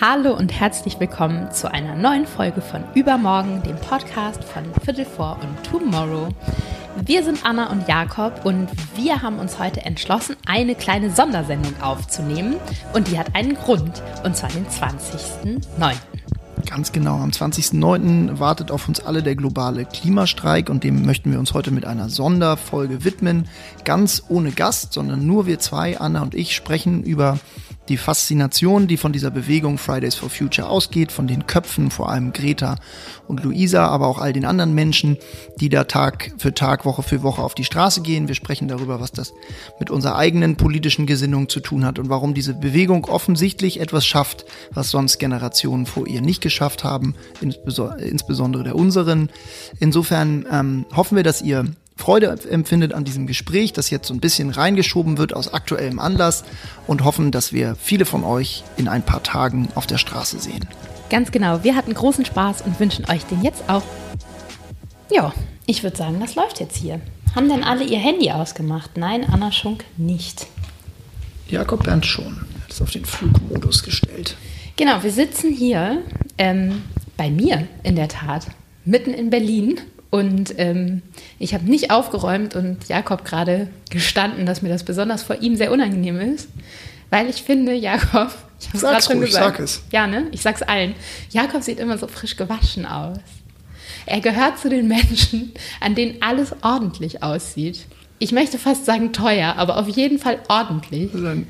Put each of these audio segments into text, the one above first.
Hallo und herzlich willkommen zu einer neuen Folge von Übermorgen, dem Podcast von Viertel vor und Tomorrow. Wir sind Anna und Jakob und wir haben uns heute entschlossen, eine kleine Sondersendung aufzunehmen. Und die hat einen Grund, und zwar den 20.09. Ganz genau, am 20.09. wartet auf uns alle der globale Klimastreik und dem möchten wir uns heute mit einer Sonderfolge widmen. Ganz ohne Gast, sondern nur wir zwei, Anna und ich, sprechen über die Faszination, die von dieser Bewegung Fridays for Future ausgeht, von den Köpfen, vor allem Greta und Luisa, aber auch all den anderen Menschen, die da Tag für Tag, Woche für Woche auf die Straße gehen. Wir sprechen darüber, was das mit unserer eigenen politischen Gesinnung zu tun hat und warum diese Bewegung offensichtlich etwas schafft, was sonst Generationen vor ihr nicht geschafft haben, insbesondere der unseren. Insofern ähm, hoffen wir, dass ihr Freude empfindet an diesem Gespräch, das jetzt so ein bisschen reingeschoben wird aus aktuellem Anlass und hoffen, dass wir viele von euch in ein paar Tagen auf der Straße sehen. Ganz genau, wir hatten großen Spaß und wünschen euch den jetzt auch. Ja, ich würde sagen, das läuft jetzt hier. Haben denn alle ihr Handy ausgemacht? Nein, Anna Schunk nicht. Jakob Bernd schon. Er hat es auf den Flugmodus gestellt. Genau, wir sitzen hier ähm, bei mir in der Tat, mitten in Berlin und ähm, ich habe nicht aufgeräumt und Jakob gerade gestanden, dass mir das besonders vor ihm sehr unangenehm ist, weil ich finde, Jakob, ich habe es gerade schon gesagt. Sag es. Ja, ne? Ich sag's allen. Jakob sieht immer so frisch gewaschen aus. Er gehört zu den Menschen, an denen alles ordentlich aussieht. Ich möchte fast sagen teuer, aber auf jeden Fall ordentlich. Das ist ein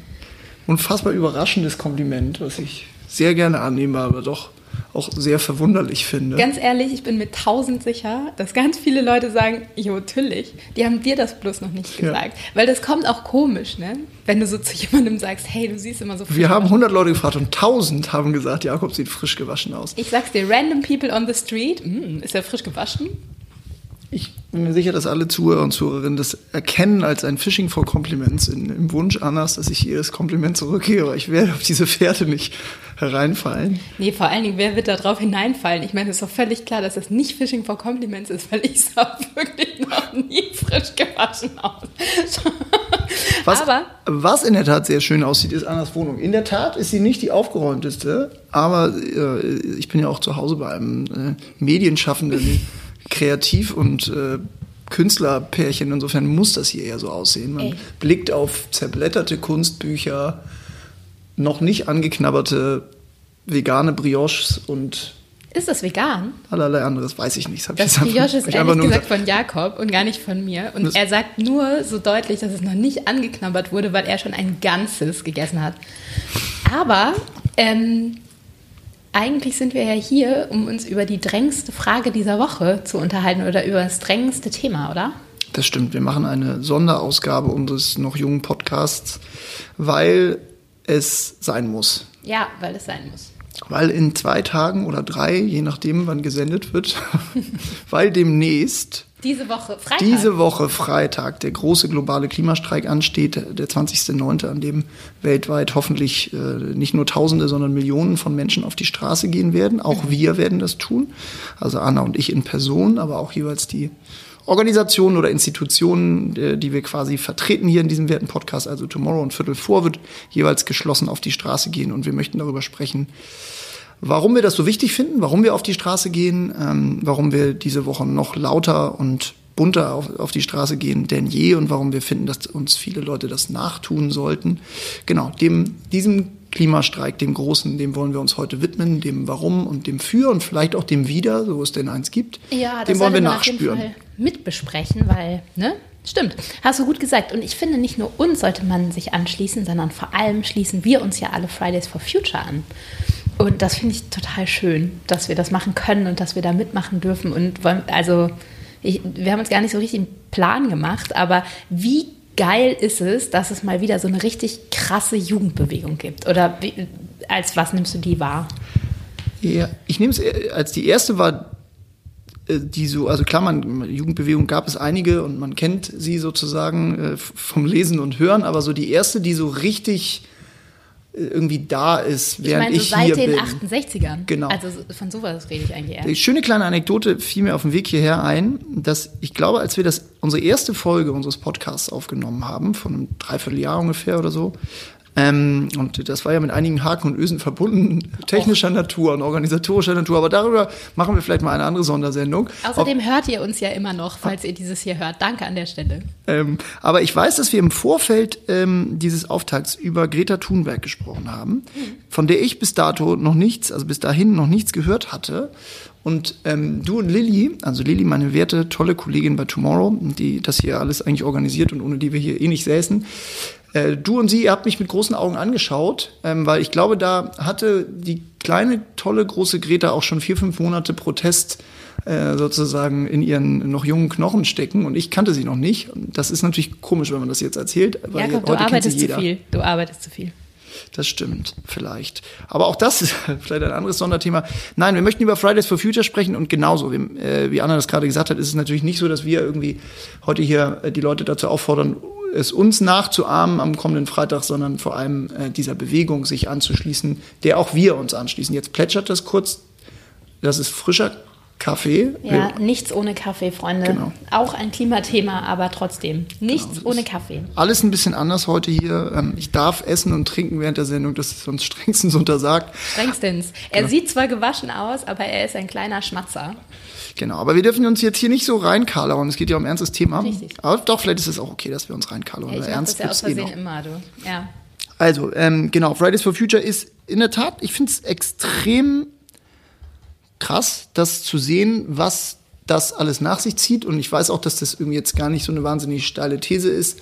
unfassbar überraschendes Kompliment, was ich sehr gerne annehme, aber doch auch sehr verwunderlich finde. Ganz ehrlich, ich bin mir tausend sicher, dass ganz viele Leute sagen, jo, natürlich, die haben dir das bloß noch nicht gesagt. Ja. Weil das kommt auch komisch, ne? Wenn du so zu jemandem sagst, hey, du siehst immer so frisch Wir haben 100 Leute gefragt und 1000 haben gesagt, Jakob sieht frisch gewaschen aus. Ich sag's dir, random people on the street, mm, ist er frisch gewaschen? Ich bin mir sicher, dass alle Zuhörer und Zuhörerinnen das erkennen als ein Phishing for Compliments in, im Wunsch Annas, dass ich ihr das Kompliment zurückgebe. Aber ich werde auf diese Pferde nicht hereinfallen. Nee, vor allen Dingen, wer wird da drauf hineinfallen? Ich meine, es ist doch völlig klar, dass das nicht Phishing for Compliments ist, weil ich sah wirklich noch nie frisch gewaschen aus. was, aber, was in der Tat sehr schön aussieht, ist Annas Wohnung. In der Tat ist sie nicht die aufgeräumteste, aber äh, ich bin ja auch zu Hause bei einem äh, Medienschaffenden kreativ und äh, Künstlerpärchen. Insofern muss das hier eher so aussehen. Man Ey. blickt auf zerblätterte Kunstbücher, noch nicht angeknabberte vegane Brioches und ist das vegan? Allerlei anderes weiß ich nicht. Das, das Brioche ist ehrlich gesagt von Jakob und gar nicht von mir. Und er sagt nur so deutlich, dass es noch nicht angeknabbert wurde, weil er schon ein ganzes gegessen hat. Aber ähm, eigentlich sind wir ja hier, um uns über die drängendste Frage dieser Woche zu unterhalten oder über das drängendste Thema, oder? Das stimmt. Wir machen eine Sonderausgabe unseres noch jungen Podcasts, weil es sein muss. Ja, weil es sein muss. Weil in zwei Tagen oder drei, je nachdem, wann gesendet wird, weil demnächst diese Woche Freitag. Diese Woche Freitag der große globale Klimastreik ansteht, der 20.09., an dem weltweit hoffentlich äh, nicht nur Tausende, sondern Millionen von Menschen auf die Straße gehen werden. Auch mhm. wir werden das tun. Also Anna und ich in Person, aber auch jeweils die Organisationen oder Institutionen, äh, die wir quasi vertreten hier in diesem werten Podcast, also Tomorrow und Viertel vor, wird jeweils geschlossen auf die Straße gehen und wir möchten darüber sprechen, warum wir das so wichtig finden, warum wir auf die Straße gehen, ähm, warum wir diese Woche noch lauter und bunter auf, auf die Straße gehen denn je und warum wir finden, dass uns viele Leute das nachtun sollten. Genau, dem, diesem Klimastreik, dem Großen, dem wollen wir uns heute widmen, dem Warum und dem Für und vielleicht auch dem Wieder, so es denn eins gibt. Ja, das dem wollen wir nachspüren. mitbesprechen, weil, ne? Stimmt, hast du gut gesagt. Und ich finde, nicht nur uns sollte man sich anschließen, sondern vor allem schließen wir uns ja alle Fridays for Future an. Und das finde ich total schön, dass wir das machen können und dass wir da mitmachen dürfen. Und wollen, also, ich, wir haben uns gar nicht so richtig einen Plan gemacht, aber wie geil ist es, dass es mal wieder so eine richtig krasse Jugendbewegung gibt? Oder wie, als was nimmst du die wahr? Ja, ich nehme es äh, als die erste war, äh, die so, also klar, man, Jugendbewegung gab es einige und man kennt sie sozusagen äh, vom Lesen und Hören, aber so die erste, die so richtig irgendwie da ist, während ich, meine, so ich hier bin. Seit den 68ern. Genau. Also von sowas rede ich eigentlich eher. Die schöne kleine Anekdote fiel mir auf dem Weg hierher ein, dass ich glaube, als wir das unsere erste Folge unseres Podcasts aufgenommen haben, von einem Dreivierteljahr ungefähr oder so, Ähm, und das war ja mit einigen Haken und Ösen verbunden, technischer Natur und organisatorischer Natur. Aber darüber machen wir vielleicht mal eine andere Sondersendung. Außerdem Auf, hört ihr uns ja immer noch, falls ihr dieses hier hört. Danke an der Stelle. Ähm, aber ich weiß, dass wir im Vorfeld ähm, dieses Auftakts über Greta Thunberg gesprochen haben, von der ich bis dato noch nichts, also bis dahin noch nichts gehört hatte. Und ähm, du und Lilly, also Lilly, meine werte, tolle Kollegin bei Tomorrow, die das hier alles eigentlich organisiert und ohne die wir hier eh nicht säßen, äh, du und sie, ihr habt mich mit großen Augen angeschaut, ähm, weil ich glaube, da hatte die kleine, tolle, große Greta auch schon vier, fünf Monate Protest äh, sozusagen in ihren noch jungen Knochen stecken und ich kannte sie noch nicht. Das ist natürlich komisch, wenn man das jetzt erzählt. Weil Jakob, heute du arbeitest zu viel. Du arbeitest zu viel. Das stimmt, vielleicht. Aber auch das ist vielleicht ein anderes Sonderthema. Nein, wir möchten über Fridays for Future sprechen und genauso, wie, äh, wie Anna das gerade gesagt hat, ist es natürlich nicht so, dass wir irgendwie heute hier die Leute dazu auffordern, es uns nachzuahmen am kommenden Freitag, sondern vor allem äh, dieser Bewegung sich anzuschließen, der auch wir uns anschließen. Jetzt plätschert das kurz. Das ist frischer Kaffee. Ja, nichts ohne Kaffee, Freunde. Genau. Auch ein Klimathema, aber trotzdem. Nichts genau, ohne Kaffee. Alles ein bisschen anders heute hier. Ähm, ich darf essen und trinken während der Sendung, das ist uns strengstens untersagt. Strengstens. Er genau. sieht zwar gewaschen aus, aber er ist ein kleiner Schmatzer. Genau, aber wir dürfen uns jetzt hier nicht so reinkalern. Es geht ja um ein ernstes Thema. Richtig. Aber doch, vielleicht ist es auch okay, dass wir uns reinkalern. Ja, ich ernst das ja aus eh Versehen eh immer, du. Ja. Also, ähm, genau, Fridays for Future ist in der Tat, ich finde es extrem krass, das zu sehen, was das alles nach sich zieht. Und ich weiß auch, dass das irgendwie jetzt gar nicht so eine wahnsinnig steile These ist,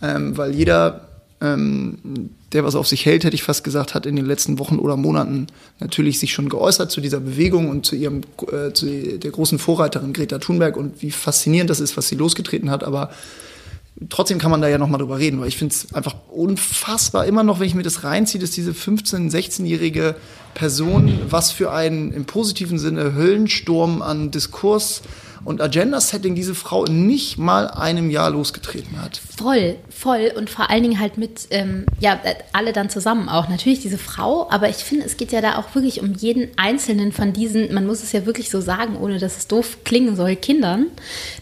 ähm, weil jeder, ähm, der was auf sich hält, hätte ich fast gesagt, hat in den letzten Wochen oder Monaten natürlich sich schon geäußert zu dieser Bewegung und zu ihrem, äh, zu der großen Vorreiterin Greta Thunberg und wie faszinierend das ist, was sie losgetreten hat. Aber trotzdem kann man da ja noch mal drüber reden, weil ich finde es einfach unfassbar immer noch, wenn ich mir das reinziehe, dass diese 15-, 16-jährige Person, was für einen im positiven Sinne Höllensturm an Diskurs und Agenda-Setting diese Frau nicht mal einem Jahr losgetreten hat. Voll, voll und vor allen Dingen halt mit, ähm, ja, alle dann zusammen auch. Natürlich diese Frau, aber ich finde, es geht ja da auch wirklich um jeden einzelnen von diesen, man muss es ja wirklich so sagen, ohne dass es doof klingen soll, Kindern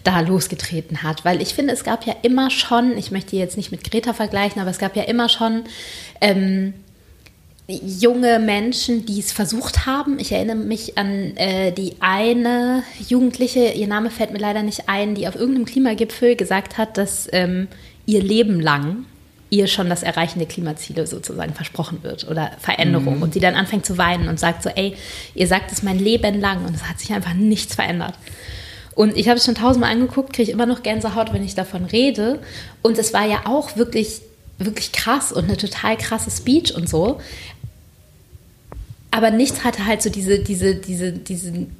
da losgetreten hat. Weil ich finde, es gab ja immer schon, ich möchte jetzt nicht mit Greta vergleichen, aber es gab ja immer schon, ähm, junge Menschen, die es versucht haben. Ich erinnere mich an äh, die eine Jugendliche, ihr Name fällt mir leider nicht ein, die auf irgendeinem Klimagipfel gesagt hat, dass ähm, ihr Leben lang ihr schon das Erreichen der Klimaziele sozusagen versprochen wird oder Veränderung mhm. und sie dann anfängt zu weinen und sagt so, ey, ihr sagt es mein Leben lang und es hat sich einfach nichts verändert. Und ich habe es schon tausendmal angeguckt, kriege immer noch Gänsehaut, wenn ich davon rede. Und es war ja auch wirklich wirklich krass und eine total krasse Speech und so aber nichts hatte halt so diese, diese, diese, diesen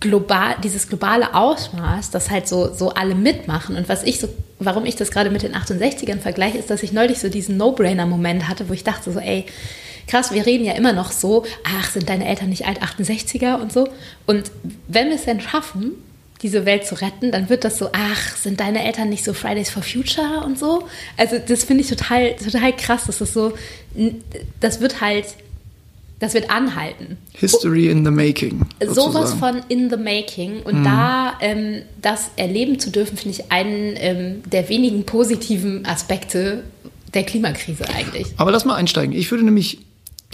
global, dieses globale Ausmaß, dass halt so, so alle mitmachen. Und was ich so, warum ich das gerade mit den 68ern vergleiche, ist, dass ich neulich so diesen No-Brainer-Moment hatte, wo ich dachte so, ey, krass, wir reden ja immer noch so, ach, sind deine Eltern nicht alt 68er und so. Und wenn wir es denn schaffen, diese Welt zu retten, dann wird das so, ach, sind deine Eltern nicht so Fridays for Future und so? Also das finde ich total, total krass. Das ist so, das wird halt das wird anhalten. History in the making. Sozusagen. Sowas von in the making. Und mhm. da ähm, das erleben zu dürfen, finde ich einen ähm, der wenigen positiven Aspekte der Klimakrise eigentlich. Aber lass mal einsteigen. Ich würde nämlich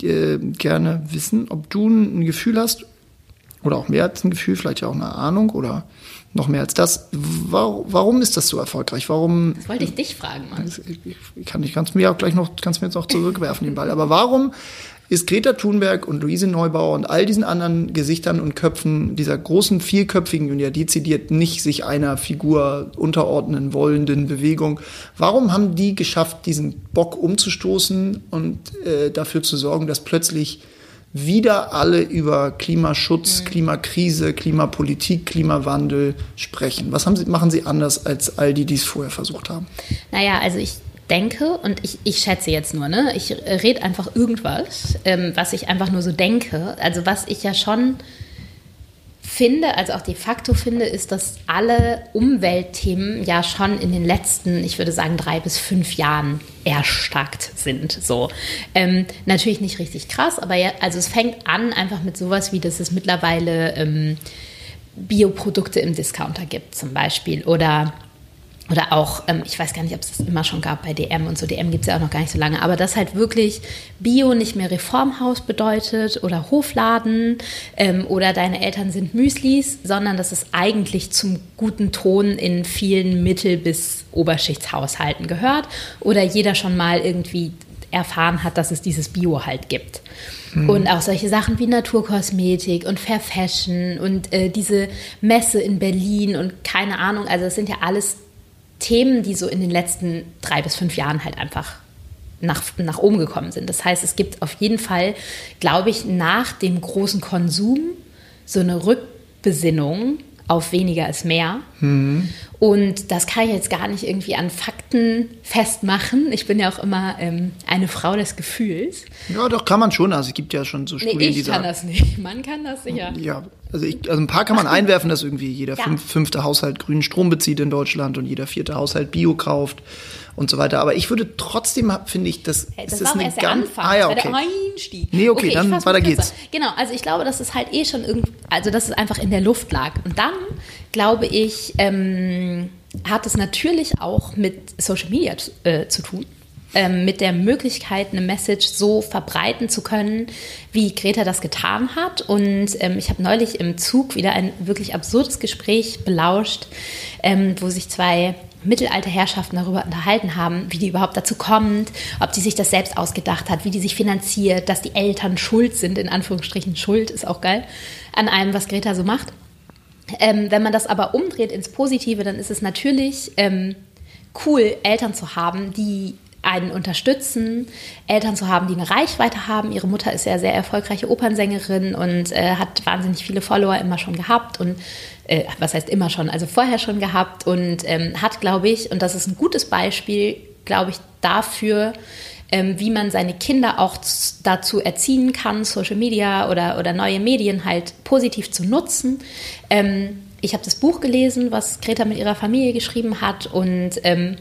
äh, gerne wissen, ob du ein Gefühl hast, oder auch mehr als ein Gefühl, vielleicht ja auch eine Ahnung oder noch mehr als das. Warum, warum ist das so erfolgreich? Warum? Das wollte ich dich fragen, Mann. Ich kann, ich kannst mir auch gleich noch, kannst mir jetzt auch zurückwerfen den Ball. Aber warum ist Greta Thunberg und Luise Neubauer und all diesen anderen Gesichtern und Köpfen dieser großen vierköpfigen und ja dezidiert nicht sich einer Figur unterordnen wollenden Bewegung, warum haben die geschafft, diesen Bock umzustoßen und äh, dafür zu sorgen, dass plötzlich wieder alle über Klimaschutz, mhm. Klimakrise, Klimapolitik, Klimawandel sprechen. Was haben sie, machen sie anders als all die, die es vorher versucht haben? Naja, also ich denke, und ich, ich schätze jetzt nur, ne? ich rede einfach irgendwas, ähm, was ich einfach nur so denke. Also was ich ja schon finde, also auch de facto finde, ist, dass alle Umweltthemen ja schon in den letzten, ich würde sagen, drei bis fünf Jahren erstarkt sind. So. Ähm, natürlich nicht richtig krass, aber ja, also es fängt an einfach mit sowas wie, dass es mittlerweile ähm, Bioprodukte im Discounter gibt zum Beispiel oder oder auch, ähm, ich weiß gar nicht, ob es das immer schon gab bei DM und so. DM gibt es ja auch noch gar nicht so lange, aber dass halt wirklich Bio nicht mehr Reformhaus bedeutet oder Hofladen ähm, oder deine Eltern sind Müslis, sondern dass es eigentlich zum guten Ton in vielen Mittel- bis Oberschichtshaushalten gehört oder jeder schon mal irgendwie erfahren hat, dass es dieses Bio halt gibt. Mhm. Und auch solche Sachen wie Naturkosmetik und Fair Fashion und äh, diese Messe in Berlin und keine Ahnung, also das sind ja alles Themen, die so in den letzten drei bis fünf Jahren halt einfach nach, nach oben gekommen sind. Das heißt, es gibt auf jeden Fall, glaube ich, nach dem großen Konsum so eine Rückbesinnung auf weniger ist mehr. Mhm. Und das kann ich jetzt gar nicht irgendwie an Fakten festmachen. Ich bin ja auch immer ähm, eine Frau des Gefühls. Ja, doch, kann man schon. Also es gibt ja schon so Studien, nee, ich die kann das nicht. Man kann das sicher. Ja, also, ich, also ein paar kann man einwerfen, dass irgendwie jeder ja. fünf, fünfte Haushalt grünen Strom bezieht in Deutschland und jeder vierte Haushalt Bio kauft und so weiter. Aber ich würde trotzdem, finde ich, das, hey, das, das war ist eine ganz, Anfang, ah, ja, okay. der Einstieg. Nee, okay, okay dann weiter geht's. Genau, also ich glaube, dass es halt eh schon irgendwie, also dass es einfach in der Luft lag. Und dann glaube ich, ähm, hat es natürlich auch mit Social Media äh, zu tun. Ähm, mit der Möglichkeit, eine Message so verbreiten zu können, wie Greta das getan hat. Und ähm, ich habe neulich im Zug wieder ein wirklich absurdes Gespräch belauscht, ähm, wo sich zwei Mittelalterherrschaften darüber unterhalten haben, wie die überhaupt dazu kommt, ob die sich das selbst ausgedacht hat, wie die sich finanziert, dass die Eltern schuld sind, in Anführungsstrichen Schuld, ist auch geil, an allem, was Greta so macht. Ähm, wenn man das aber umdreht ins Positive, dann ist es natürlich ähm, cool, Eltern zu haben, die einen unterstützen, Eltern zu haben, die eine Reichweite haben. Ihre Mutter ist ja sehr erfolgreiche Opernsängerin und äh, hat wahnsinnig viele Follower immer schon gehabt und äh, was heißt immer schon, also vorher schon gehabt und ähm, hat, glaube ich, und das ist ein gutes Beispiel, glaube ich, dafür, ähm, wie man seine Kinder auch dazu erziehen kann, Social Media oder, oder neue Medien halt positiv zu nutzen. Ähm, ich habe das Buch gelesen, was Greta mit ihrer Familie geschrieben hat und ähm,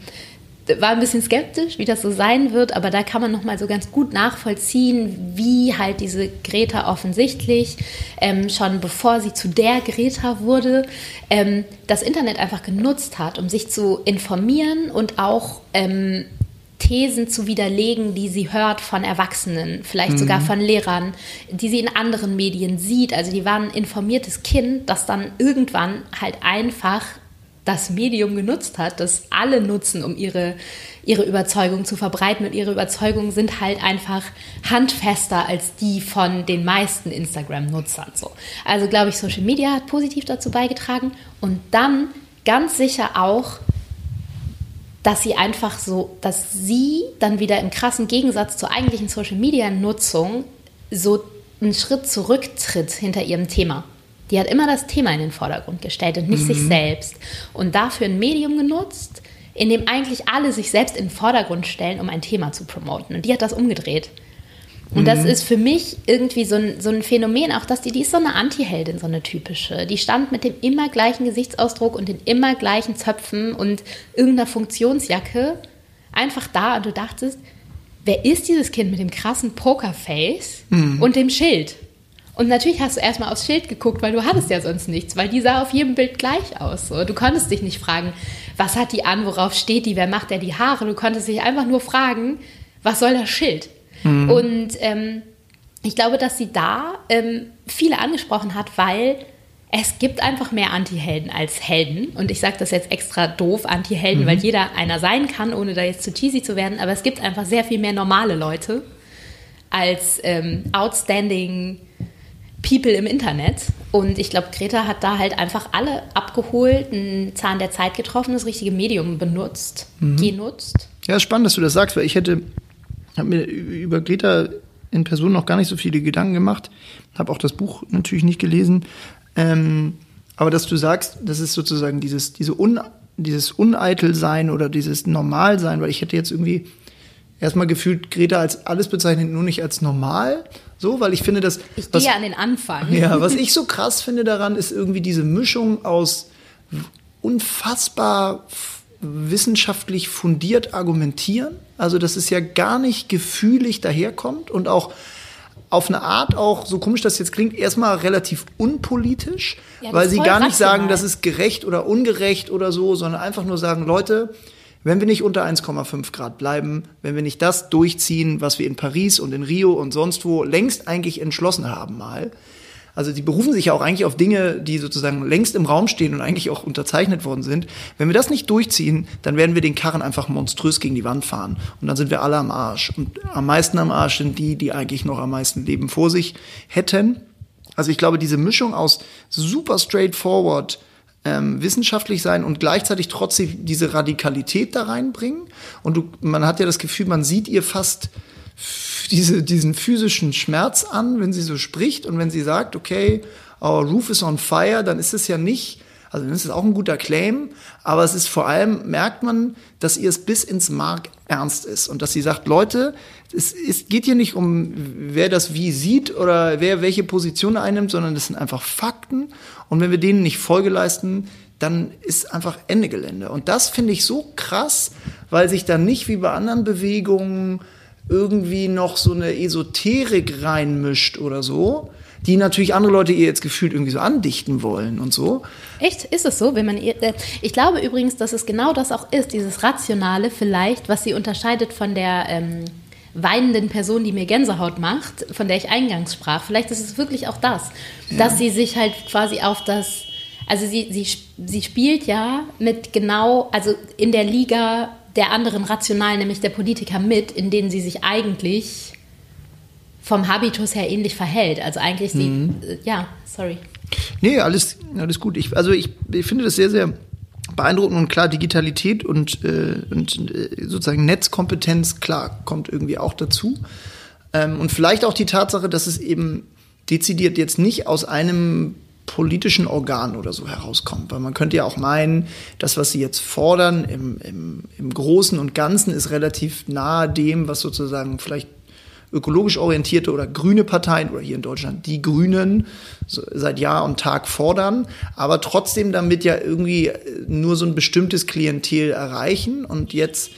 war ein bisschen skeptisch, wie das so sein wird, aber da kann man noch mal so ganz gut nachvollziehen, wie halt diese Greta offensichtlich ähm, schon bevor sie zu der Greta wurde, ähm, das Internet einfach genutzt hat, um sich zu informieren und auch ähm, Thesen zu widerlegen, die sie hört von Erwachsenen, vielleicht mhm. sogar von Lehrern, die sie in anderen Medien sieht. Also die waren ein informiertes Kind, das dann irgendwann halt einfach das Medium genutzt hat, das alle nutzen, um ihre, ihre Überzeugung zu verbreiten. Und ihre Überzeugungen sind halt einfach handfester als die von den meisten Instagram-Nutzern. So. Also glaube ich, Social Media hat positiv dazu beigetragen. Und dann ganz sicher auch, dass sie einfach so, dass sie dann wieder im krassen Gegensatz zur eigentlichen Social Media Nutzung so einen Schritt zurücktritt hinter ihrem Thema. Die hat immer das Thema in den Vordergrund gestellt und nicht mhm. sich selbst. Und dafür ein Medium genutzt, in dem eigentlich alle sich selbst in den Vordergrund stellen, um ein Thema zu promoten. Und die hat das umgedreht. Und mhm. das ist für mich irgendwie so ein, so ein Phänomen, auch dass die, die ist so eine Anti-Heldin, so eine typische. Die stand mit dem immer gleichen Gesichtsausdruck und den immer gleichen Zöpfen und irgendeiner Funktionsjacke einfach da und du dachtest, wer ist dieses Kind mit dem krassen Pokerface mhm. und dem Schild? Und natürlich hast du erstmal aufs Schild geguckt, weil du hattest ja sonst nichts, weil die sah auf jedem Bild gleich aus. So. Du konntest dich nicht fragen, was hat die an, worauf steht die, wer macht der die Haare. Du konntest dich einfach nur fragen, was soll das Schild? Mhm. Und ähm, ich glaube, dass sie da ähm, viele angesprochen hat, weil es gibt einfach mehr Anti-Helden als Helden. Und ich sage das jetzt extra doof, Anti-Helden, mhm. weil jeder einer sein kann, ohne da jetzt zu cheesy zu werden. Aber es gibt einfach sehr viel mehr normale Leute als ähm, outstanding People im Internet. Und ich glaube, Greta hat da halt einfach alle abgeholt, einen Zahn der Zeit getroffen, das richtige Medium benutzt, mhm. genutzt. Ja, spannend, dass du das sagst, weil ich hätte, habe mir über Greta in Person noch gar nicht so viele Gedanken gemacht, habe auch das Buch natürlich nicht gelesen. Ähm, aber dass du sagst, das ist sozusagen dieses, diese Un, dieses Uneitelsein oder dieses Normalsein, weil ich hätte jetzt irgendwie erstmal gefühlt Greta als alles bezeichnet, nur nicht als normal. So, weil ich finde, dass. Ich gehe ja an den Anfang. Ja, was ich so krass finde daran, ist irgendwie diese Mischung aus unfassbar wissenschaftlich fundiert argumentieren. Also, dass es ja gar nicht gefühlig daherkommt und auch auf eine Art auch, so komisch das jetzt klingt, erstmal relativ unpolitisch, Ja, weil sie gar nicht sagen, rational. das ist gerecht oder ungerecht oder so, sondern einfach nur sagen, Leute, wenn wir nicht unter 1,5 Grad bleiben, wenn wir nicht das durchziehen, was wir in Paris und in Rio und sonst wo längst eigentlich entschlossen haben mal, also die berufen sich ja auch eigentlich auf Dinge, die sozusagen längst im Raum stehen und eigentlich auch unterzeichnet worden sind. Wenn wir das nicht durchziehen, dann werden wir den Karren einfach monströs gegen die Wand fahren. Und dann sind wir alle am Arsch. Und am meisten am Arsch sind die, die eigentlich noch am meisten Leben vor sich hätten. Also ich glaube, diese Mischung aus super straightforward ähm, wissenschaftlich sein und gleichzeitig trotzdem diese Radikalität da reinbringen. Und du, man hat ja das Gefühl, man sieht ihr fast diese, diesen physischen Schmerz an, wenn sie so spricht und wenn sie sagt, okay, our roof is on fire, dann ist es ja nicht, also dann ist es auch ein guter Claim, aber es ist vor allem, merkt man, dass ihr es bis ins Mark ernst ist und dass sie sagt, Leute, es, es geht hier nicht um, wer das wie sieht oder wer welche Position einnimmt, sondern das sind einfach Fakten und wenn wir denen nicht Folge leisten, dann ist einfach Ende Gelände. Und das finde ich so krass, weil sich dann nicht wie bei anderen Bewegungen irgendwie noch so eine Esoterik reinmischt oder so, die natürlich andere Leute ihr jetzt gefühlt irgendwie so andichten wollen und so. Echt? Ist es so? Wenn man, äh, ich glaube übrigens, dass es genau das auch ist, dieses Rationale vielleicht, was sie unterscheidet von der ähm, weinenden Person, die mir Gänsehaut macht, von der ich eingangs sprach. Vielleicht ist es wirklich auch das, dass sie sich halt quasi auf das, also sie, sie, sie spielt ja mit genau, also in der Liga der anderen Rationalen, nämlich der Politiker mit, in denen sie sich eigentlich vom Habitus her ähnlich verhält. Also eigentlich sie, äh, ja, sorry. Nee, alles, alles gut. Ich, also ich, ich finde das sehr, sehr beeindruckend und klar, Digitalität und, äh, und äh, sozusagen Netzkompetenz, klar, kommt irgendwie auch dazu. Ähm, und vielleicht auch die Tatsache, dass es eben dezidiert jetzt nicht aus einem politischen Organ oder so herauskommt. Weil man könnte ja auch meinen, das, was sie jetzt fordern im, im, im Großen und Ganzen, ist relativ nahe dem, was sozusagen vielleicht ökologisch orientierte oder grüne Parteien oder hier in Deutschland die Grünen seit Jahr und Tag fordern, aber trotzdem damit ja irgendwie äh, nur so ein bestimmtes Klientel erreichen und jetzt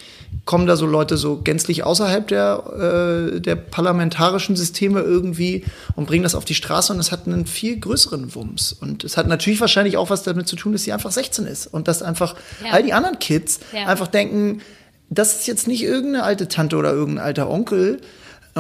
kommen da so Leute so gänzlich außerhalb der, äh, der parlamentarischen Systeme irgendwie und bringen das auf die Straße und es hat einen viel größeren Wumms. Und es hat natürlich wahrscheinlich auch was damit zu tun, dass sie einfach 16 ist und dass einfach Ja. all die anderen Kids Ja. einfach denken, das ist jetzt nicht irgendeine alte Tante oder irgendein alter Onkel,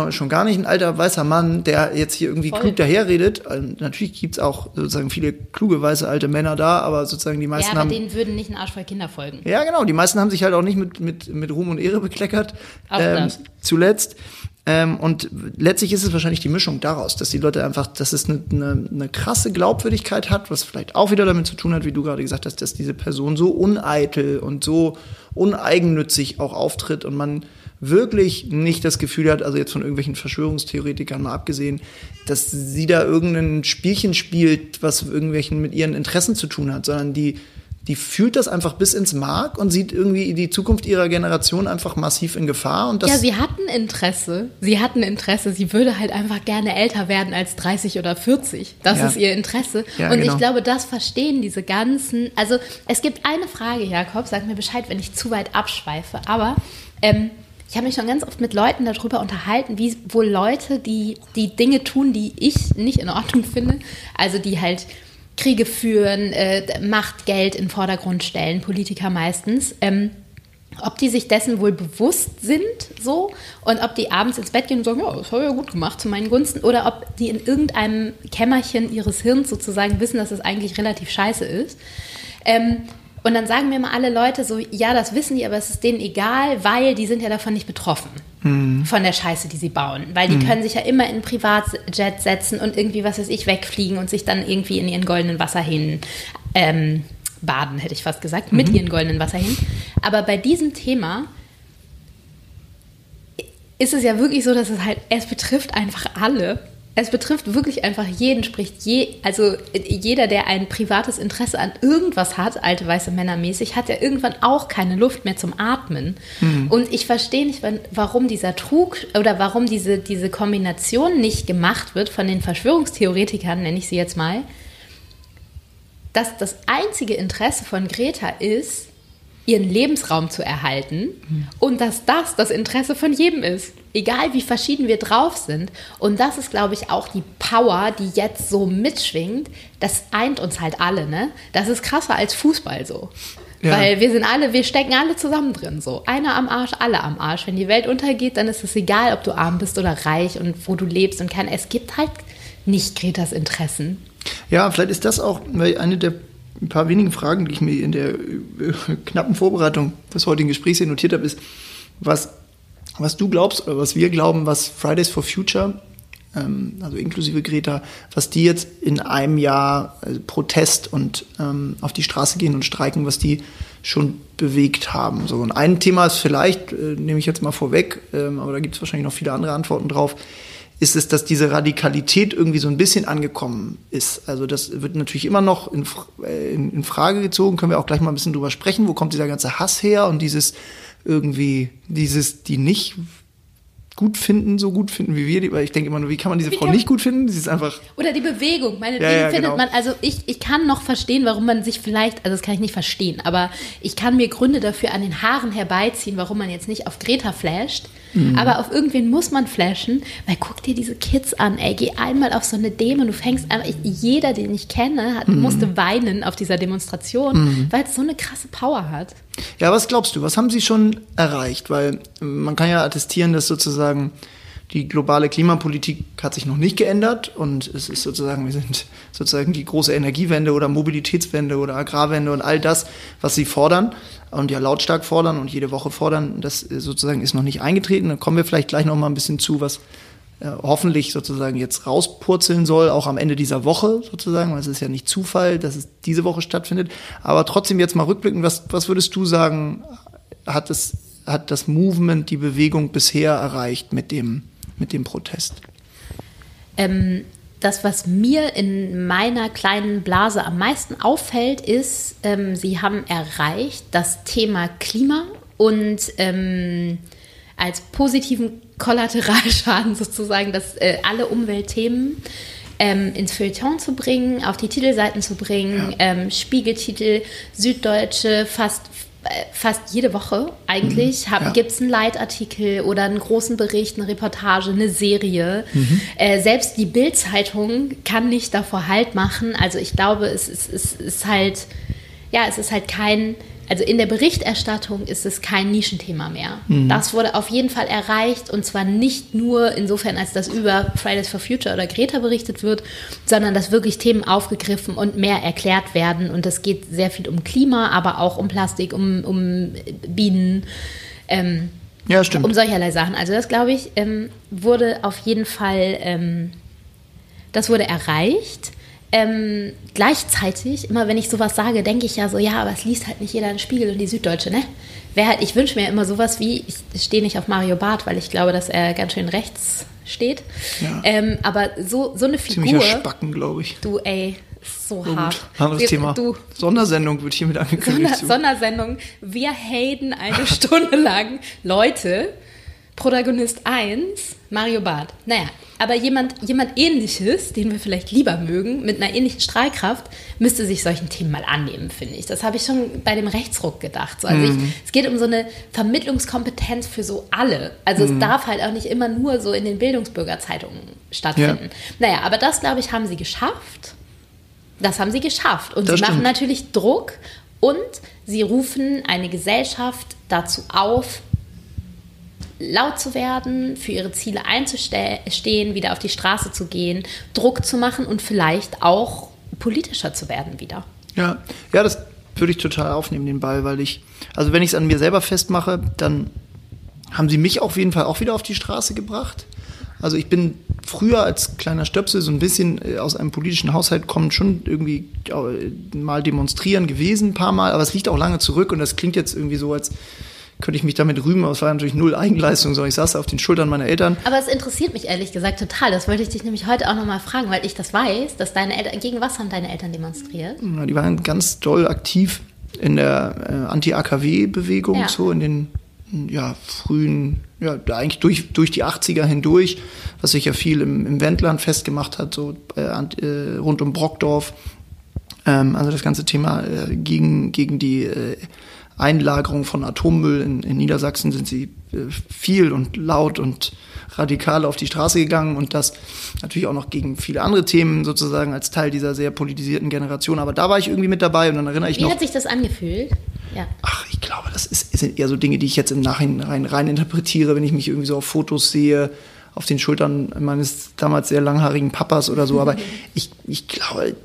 schon gar nicht ein alter weißer Mann, der jetzt hier irgendwie Voll. klug daherredet. Ähm, natürlich gibt's auch sozusagen viele kluge weiße alte Männer da, aber sozusagen die Ja, meisten aber haben. denen würden nicht ein Arsch voll Kinder folgen. Ja, genau. Die meisten haben sich halt auch nicht mit, mit, mit Ruhm und Ehre bekleckert. Auch ähm, das. zuletzt. Ähm, und letztlich ist es wahrscheinlich die Mischung daraus, dass die Leute einfach, dass es eine, eine, eine krasse Glaubwürdigkeit hat, was vielleicht auch wieder damit zu tun hat, wie du gerade gesagt hast, dass diese Person so uneitel und so uneigennützig auch auftritt und man wirklich nicht das Gefühl hat, also jetzt von irgendwelchen Verschwörungstheoretikern mal abgesehen, dass sie da irgendein Spielchen spielt, was irgendwelchen mit ihren Interessen zu tun hat, sondern die die fühlt das einfach bis ins Mark und sieht irgendwie die Zukunft ihrer Generation einfach massiv in Gefahr. Und das Ja, sie hatten Interesse. Sie hatten Interesse. Sie würde halt einfach gerne älter werden als 30 oder 40. Das Ja. ist ihr Interesse. Ja, und genau. ich glaube, das verstehen diese ganzen. Also, es gibt eine Frage, Jakob, sag mir Bescheid, wenn ich zu weit abschweife. Aber ähm, ich habe mich schon ganz oft mit Leuten darüber unterhalten, wie wohl Leute, die die Dinge tun, die ich nicht in Ordnung finde, also die halt Kriege führen, äh, Macht, Geld in den Vordergrund stellen, Politiker meistens. Ähm, ob die sich dessen wohl bewusst sind, so, und ob die abends ins Bett gehen und sagen, ja, das habe ich ja gut gemacht zu meinen Gunsten, oder ob die in irgendeinem Kämmerchen ihres Hirns sozusagen wissen, dass es eigentlich relativ scheiße ist. Ähm, und dann sagen mir mal alle Leute so, ja, das wissen die, aber es ist denen egal, weil die sind ja davon nicht betroffen. Von der Scheiße, die sie bauen. Weil die können sich ja immer in ein Privatjet setzen und irgendwie, was weiß ich, wegfliegen und sich dann irgendwie in ihren goldenen Wasserhähnen ähm, baden, hätte ich fast gesagt, mit ihren goldenen Wasserhähnen. Aber bei diesem Thema ist es ja wirklich so, dass es halt, es betrifft einfach alle. Es betrifft wirklich einfach jeden, sprich je, also jeder, der ein privates Interesse an irgendwas hat, alte weiße Männer mäßig, hat ja irgendwann auch keine Luft mehr zum Atmen. Und ich verstehe nicht, warum dieser Trug oder warum diese, diese Kombination nicht gemacht wird von den Verschwörungstheoretikern, nenne ich sie jetzt mal, dass das einzige Interesse von Greta ist, ihren Lebensraum zu erhalten mhm. und dass das das Interesse von jedem ist. Egal wie verschieden wir drauf sind. Und das ist, glaube ich, auch die Power, die jetzt so mitschwingt. Das eint uns halt alle, ne? Das ist krasser als Fußball so. Ja. Weil wir sind alle, wir stecken alle zusammen drin so. Einer am Arsch, alle am Arsch. Wenn die Welt untergeht, dann ist es egal, ob du arm bist oder reich und wo du lebst und kein. Es gibt halt nicht Gretas Interessen. Ja, vielleicht ist das auch eine der ein paar wenigen Fragen, die ich mir in der äh, knappen Vorbereitung des heutigen Gesprächs hier notiert habe, ist, was, was du glaubst oder was wir glauben, was Fridays for Future, ähm, also inklusive Greta, was die jetzt in einem Jahr also Protest und ähm, auf die Straße gehen und streiken, was die schon bewegt haben. So, und ein Thema ist vielleicht, äh, nehme ich jetzt mal vorweg, ähm, aber da gibt es wahrscheinlich noch viele andere Antworten drauf, ist es, dass diese Radikalität irgendwie so ein bisschen angekommen ist. Also das wird natürlich immer noch in, äh, in, in, Frage gezogen, können wir auch gleich mal ein bisschen drüber sprechen, wo kommt dieser ganze Hass her und dieses irgendwie, dieses, die nicht gut finden, so gut finden wie wir, weil ich denke immer nur, wie kann man diese wie Frau nicht gut finden? Sie ist einfach. Oder die Bewegung, meine ja, ja, findet genau. man, also ich, ich kann noch verstehen, warum man sich vielleicht, also das kann ich nicht verstehen, aber ich kann mir Gründe dafür an den Haaren herbeiziehen, warum man jetzt nicht auf Greta flasht, mhm. aber auf irgendwen muss man flashen, weil guck dir diese Kids an, ey, geh einmal auf so eine Demo, du fängst einfach, jeder, den ich kenne, hat, mhm. musste weinen auf dieser Demonstration, mhm. weil es so eine krasse Power hat. Ja, was glaubst du, was haben sie schon erreicht? Weil man kann ja attestieren, dass sozusagen die globale Klimapolitik hat sich noch nicht geändert und es ist sozusagen, wir sind sozusagen die große Energiewende oder Mobilitätswende oder Agrarwende und all das, was sie fordern und ja lautstark fordern und jede Woche fordern, das sozusagen ist noch nicht eingetreten. Da kommen wir vielleicht gleich noch mal ein bisschen zu, was äh, hoffentlich sozusagen jetzt rauspurzeln soll, auch am Ende dieser Woche sozusagen, weil es ist ja nicht Zufall, dass es diese Woche stattfindet. Aber trotzdem jetzt mal rückblicken, was, was würdest du sagen, hat es, hat das Movement, die Bewegung bisher erreicht mit dem, mit dem Protest? Ähm, das, was mir in meiner kleinen Blase am meisten auffällt, ist, ähm, sie haben erreicht das Thema Klima und ähm, als positiven Kollateralschaden sozusagen, dass äh, alle Umweltthemen ähm, ins Feuilleton zu bringen, auf die Titelseiten zu bringen, ja. ähm, Spiegeltitel, Süddeutsche, fast fast jede Woche eigentlich mhm, ja. gibt es einen Leitartikel oder einen großen Bericht, eine Reportage, eine Serie. Mhm. Äh, selbst die Bild-Zeitung kann nicht davor Halt machen. Also ich glaube, es ist, es ist halt, ja, es ist halt kein also in der Berichterstattung ist es kein Nischenthema mehr. Mhm. Das wurde auf jeden Fall erreicht und zwar nicht nur insofern, als das über Fridays for Future oder Greta berichtet wird, sondern dass wirklich Themen aufgegriffen und mehr erklärt werden. Und es geht sehr viel um Klima, aber auch um Plastik, um, um Bienen. Ähm, ja, stimmt. Um solcherlei Sachen. Also das, glaube ich, ähm, wurde auf jeden Fall, ähm, das wurde erreicht. Ähm, gleichzeitig, immer wenn ich sowas sage, denke ich ja so, ja, aber es liest halt nicht jeder den Spiegel und die Süddeutsche, ne? Wer halt, ich wünsche mir immer sowas wie, ich stehe nicht auf Mario Barth, weil ich glaube, dass er ganz schön rechts steht. Ja. Ähm, aber so, so eine Figur. Ziemlicher Spacken, glaube ich. Du, ey, so oh, hart. Anderes wir, Thema. Du, Sondersendung wird hiermit angekündigt. Sonder, Sondersendung. Wir haten eine Stunde lang Leute. Protagonist 1, Mario Barth. Naja, aber jemand, jemand ähnliches, den wir vielleicht lieber mögen, mit einer ähnlichen Strahlkraft, müsste sich solchen Themen mal annehmen, finde ich. Das habe ich schon bei dem Rechtsruck gedacht. So, also mhm. ich, es geht um so eine Vermittlungskompetenz für so alle. Also mhm. es darf halt auch nicht immer nur so in den Bildungsbürgerzeitungen stattfinden. Ja. Naja, aber das, glaube ich, haben sie geschafft. Das haben sie geschafft. Und das sie stimmt. machen natürlich Druck und sie rufen eine Gesellschaft dazu auf, laut zu werden, für ihre Ziele einzustehen, wieder auf die Straße zu gehen, Druck zu machen und vielleicht auch politischer zu werden wieder. Ja, ja, das würde ich total aufnehmen, den Ball, weil ich, also wenn ich es an mir selber festmache, dann haben sie mich auf jeden Fall auch wieder auf die Straße gebracht. Also ich bin früher als kleiner Stöpsel so ein bisschen äh, aus einem politischen Haushalt kommend schon irgendwie mal demonstrieren gewesen, ein paar Mal, aber es liegt auch lange zurück und das klingt jetzt irgendwie so, als könnte ich mich damit rühmen, aber es war natürlich null Eigenleistung, sondern ich saß auf den Schultern meiner Eltern. Aber es interessiert mich ehrlich gesagt total. Das wollte ich dich nämlich heute auch nochmal fragen, weil ich das weiß, dass deine Eltern, gegen was haben deine Eltern demonstriert? Ja, die waren ganz doll aktiv in der äh, Anti-AKW-Bewegung, ja. so in den ja, frühen, ja, eigentlich durch, durch die 80er hindurch, was sich ja viel im, im Wendland festgemacht hat, so äh, äh, rund um Brockdorf. Ähm, also das ganze Thema äh, gegen, gegen die äh, Einlagerung von Atommüll. In, in Niedersachsen sind sie äh, viel und laut und radikal auf die Straße gegangen und das natürlich auch noch gegen viele andere Themen sozusagen als Teil dieser sehr politisierten Generation. Aber da war ich irgendwie mit dabei und dann erinnere ich Wie noch. Wie hat sich das angefühlt? Ja. Ach, ich glaube, das ist, sind eher so Dinge, die ich jetzt im Nachhinein rein interpretiere, wenn ich mich irgendwie so auf Fotos sehe, auf den Schultern meines damals sehr langhaarigen Papas oder so. Aber ich, ich glaube,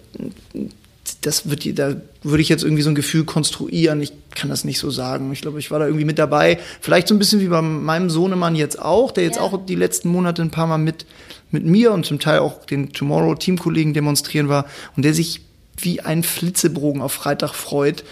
das wird, da würde ich jetzt irgendwie so ein Gefühl konstruieren. Ich kann das nicht so sagen. Ich glaube, ich war da irgendwie mit dabei. Vielleicht so ein bisschen wie bei meinem Sohnemann jetzt auch, der jetzt ja. auch die letzten Monate ein paar Mal mit, mit mir und zum Teil auch den Tomorrow-Teamkollegen demonstrieren war und der sich wie ein Flitzebogen auf Freitag freut,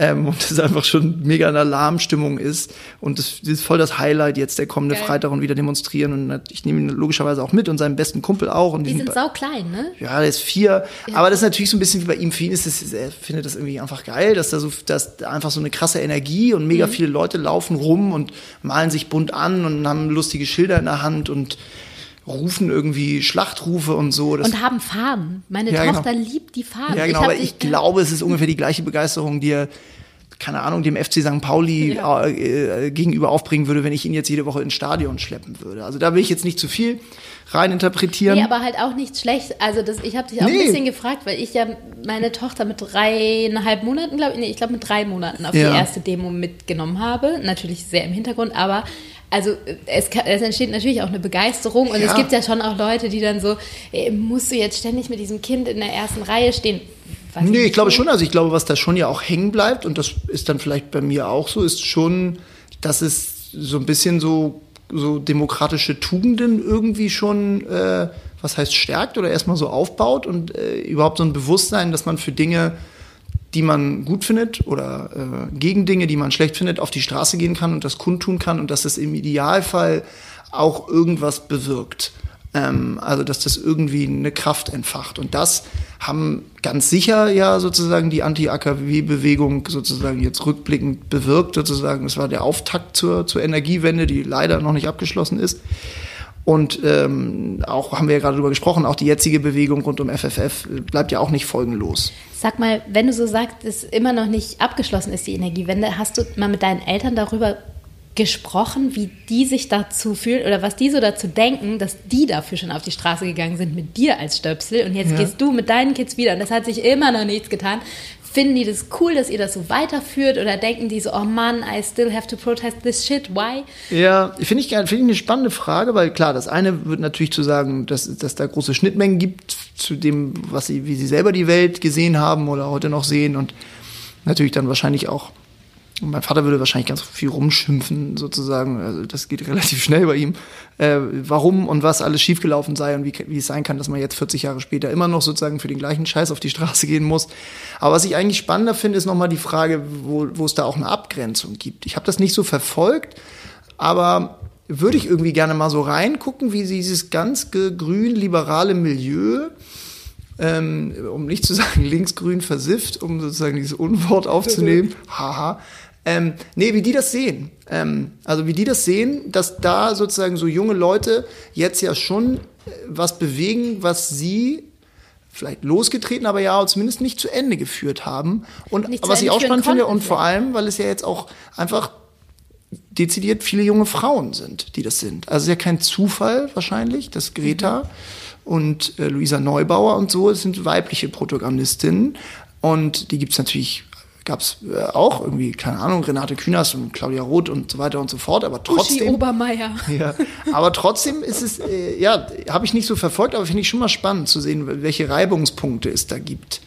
ähm, und das einfach schon mega eine Alarmstimmung ist. Und das, ist voll das Highlight jetzt, der kommende Geil. Freitag und wieder demonstrieren. Und ich nehme ihn logischerweise auch mit und seinen besten Kumpel auch. Und die, die sind sau klein, ne? Ja, der ist vier. Ja. Aber das ist natürlich so ein bisschen wie bei ihm. Für ihn ist das, er findet das irgendwie einfach geil, dass da so, dass da einfach so eine krasse Energie und mega mhm. viele Leute laufen rum und malen sich bunt an und haben lustige Schilder in der Hand und rufen irgendwie Schlachtrufe und so. Das und haben Farben. Meine ja, Tochter genau. liebt die Farben. Ja, genau, ich aber ich glaube, es ist ungefähr die gleiche Begeisterung, die er, keine Ahnung, dem FC St. Pauli ja. äh, äh, gegenüber aufbringen würde, wenn ich ihn jetzt jede Woche ins Stadion schleppen würde. Also da will ich jetzt nicht zu viel rein interpretieren. Nee, aber halt auch nichts schlecht. Also das, ich habe dich auch nee. ein bisschen gefragt, weil ich ja meine Tochter mit dreieinhalb Monaten, glaube ich, nee, ich glaube mit drei Monaten auf ja. die erste Demo mitgenommen habe. Natürlich sehr im Hintergrund, aber also es, kann, es, entsteht natürlich auch eine Begeisterung und ja. es gibt ja schon auch Leute, die dann so, ey, musst du jetzt ständig mit diesem Kind in der ersten Reihe stehen? Weiß nee, ich glaube schon, also ich glaube, was da schon ja auch hängen bleibt und das ist dann vielleicht bei mir auch so, ist schon, dass es so ein bisschen so, so demokratische Tugenden irgendwie schon, äh, was heißt stärkt oder erstmal so aufbaut und äh, überhaupt so ein Bewusstsein, dass man für Dinge die man gut findet oder äh, gegen Dinge, die man schlecht findet, auf die Straße gehen kann und das kundtun kann und dass das im Idealfall auch irgendwas bewirkt. Ähm, also dass das irgendwie eine Kraft entfacht. Und das haben ganz sicher ja sozusagen die Anti-AKW-Bewegung sozusagen jetzt rückblickend bewirkt. Sozusagen, das war der Auftakt zur, zur Energiewende, die leider noch nicht abgeschlossen ist. Und ähm, auch haben wir ja gerade darüber gesprochen, auch die jetzige Bewegung rund um FFF bleibt ja auch nicht folgenlos. Sag mal, wenn du so sagst, dass immer noch nicht abgeschlossen ist die Energiewende, hast du mal mit deinen Eltern darüber gesprochen, wie die sich dazu fühlen oder was die so dazu denken, dass die dafür schon auf die Straße gegangen sind mit dir als Stöpsel und jetzt ja. gehst du mit deinen Kids wieder und das hat sich immer noch nichts getan. Finden die das cool, dass ihr das so weiterführt oder denken die so, oh Mann, I still have to protest this shit, why? Ja, finde ich, find ich eine spannende Frage, weil klar, das eine wird natürlich zu sagen, dass, dass da große Schnittmengen gibt zu dem, was sie, wie sie selber die Welt gesehen haben oder heute noch sehen und natürlich dann wahrscheinlich auch und mein Vater würde wahrscheinlich ganz viel rumschimpfen, sozusagen. Also das geht relativ schnell bei ihm. Äh, warum und was alles schiefgelaufen sei und wie, wie es sein kann, dass man jetzt 40 Jahre später immer noch sozusagen für den gleichen Scheiß auf die Straße gehen muss. Aber was ich eigentlich spannender finde, ist nochmal die Frage, wo, es da auch eine Abgrenzung gibt. Ich habe das nicht so verfolgt, aber würde ich irgendwie gerne mal so reingucken, wie dieses ganz grün-liberale Milieu ähm, um nicht zu sagen linksgrün versifft, um sozusagen dieses Unwort aufzunehmen, haha, ähm, nee, wie die das sehen. Ähm, also wie die das sehen, dass da sozusagen so junge Leute jetzt ja schon äh, was bewegen, was sie vielleicht losgetreten, aber ja zumindest nicht zu Ende geführt haben. Und nicht was ich auch spannend finde, und vor allem, weil es ja jetzt auch einfach dezidiert viele junge Frauen sind, die das sind. Also es ist ja kein Zufall wahrscheinlich, dass Greta mhm. Und äh, Luisa Neubauer und so sind weibliche Protagonistinnen. Und die gibt es natürlich gab es äh, auch irgendwie, keine Ahnung, Renate Künast und Claudia Roth und so weiter und so fort, aber trotzdem. Uschi Obermeier. Ja, aber trotzdem ist es, äh, ja, habe ich nicht so verfolgt, aber finde ich schon mal spannend zu sehen, welche Reibungspunkte es da gibt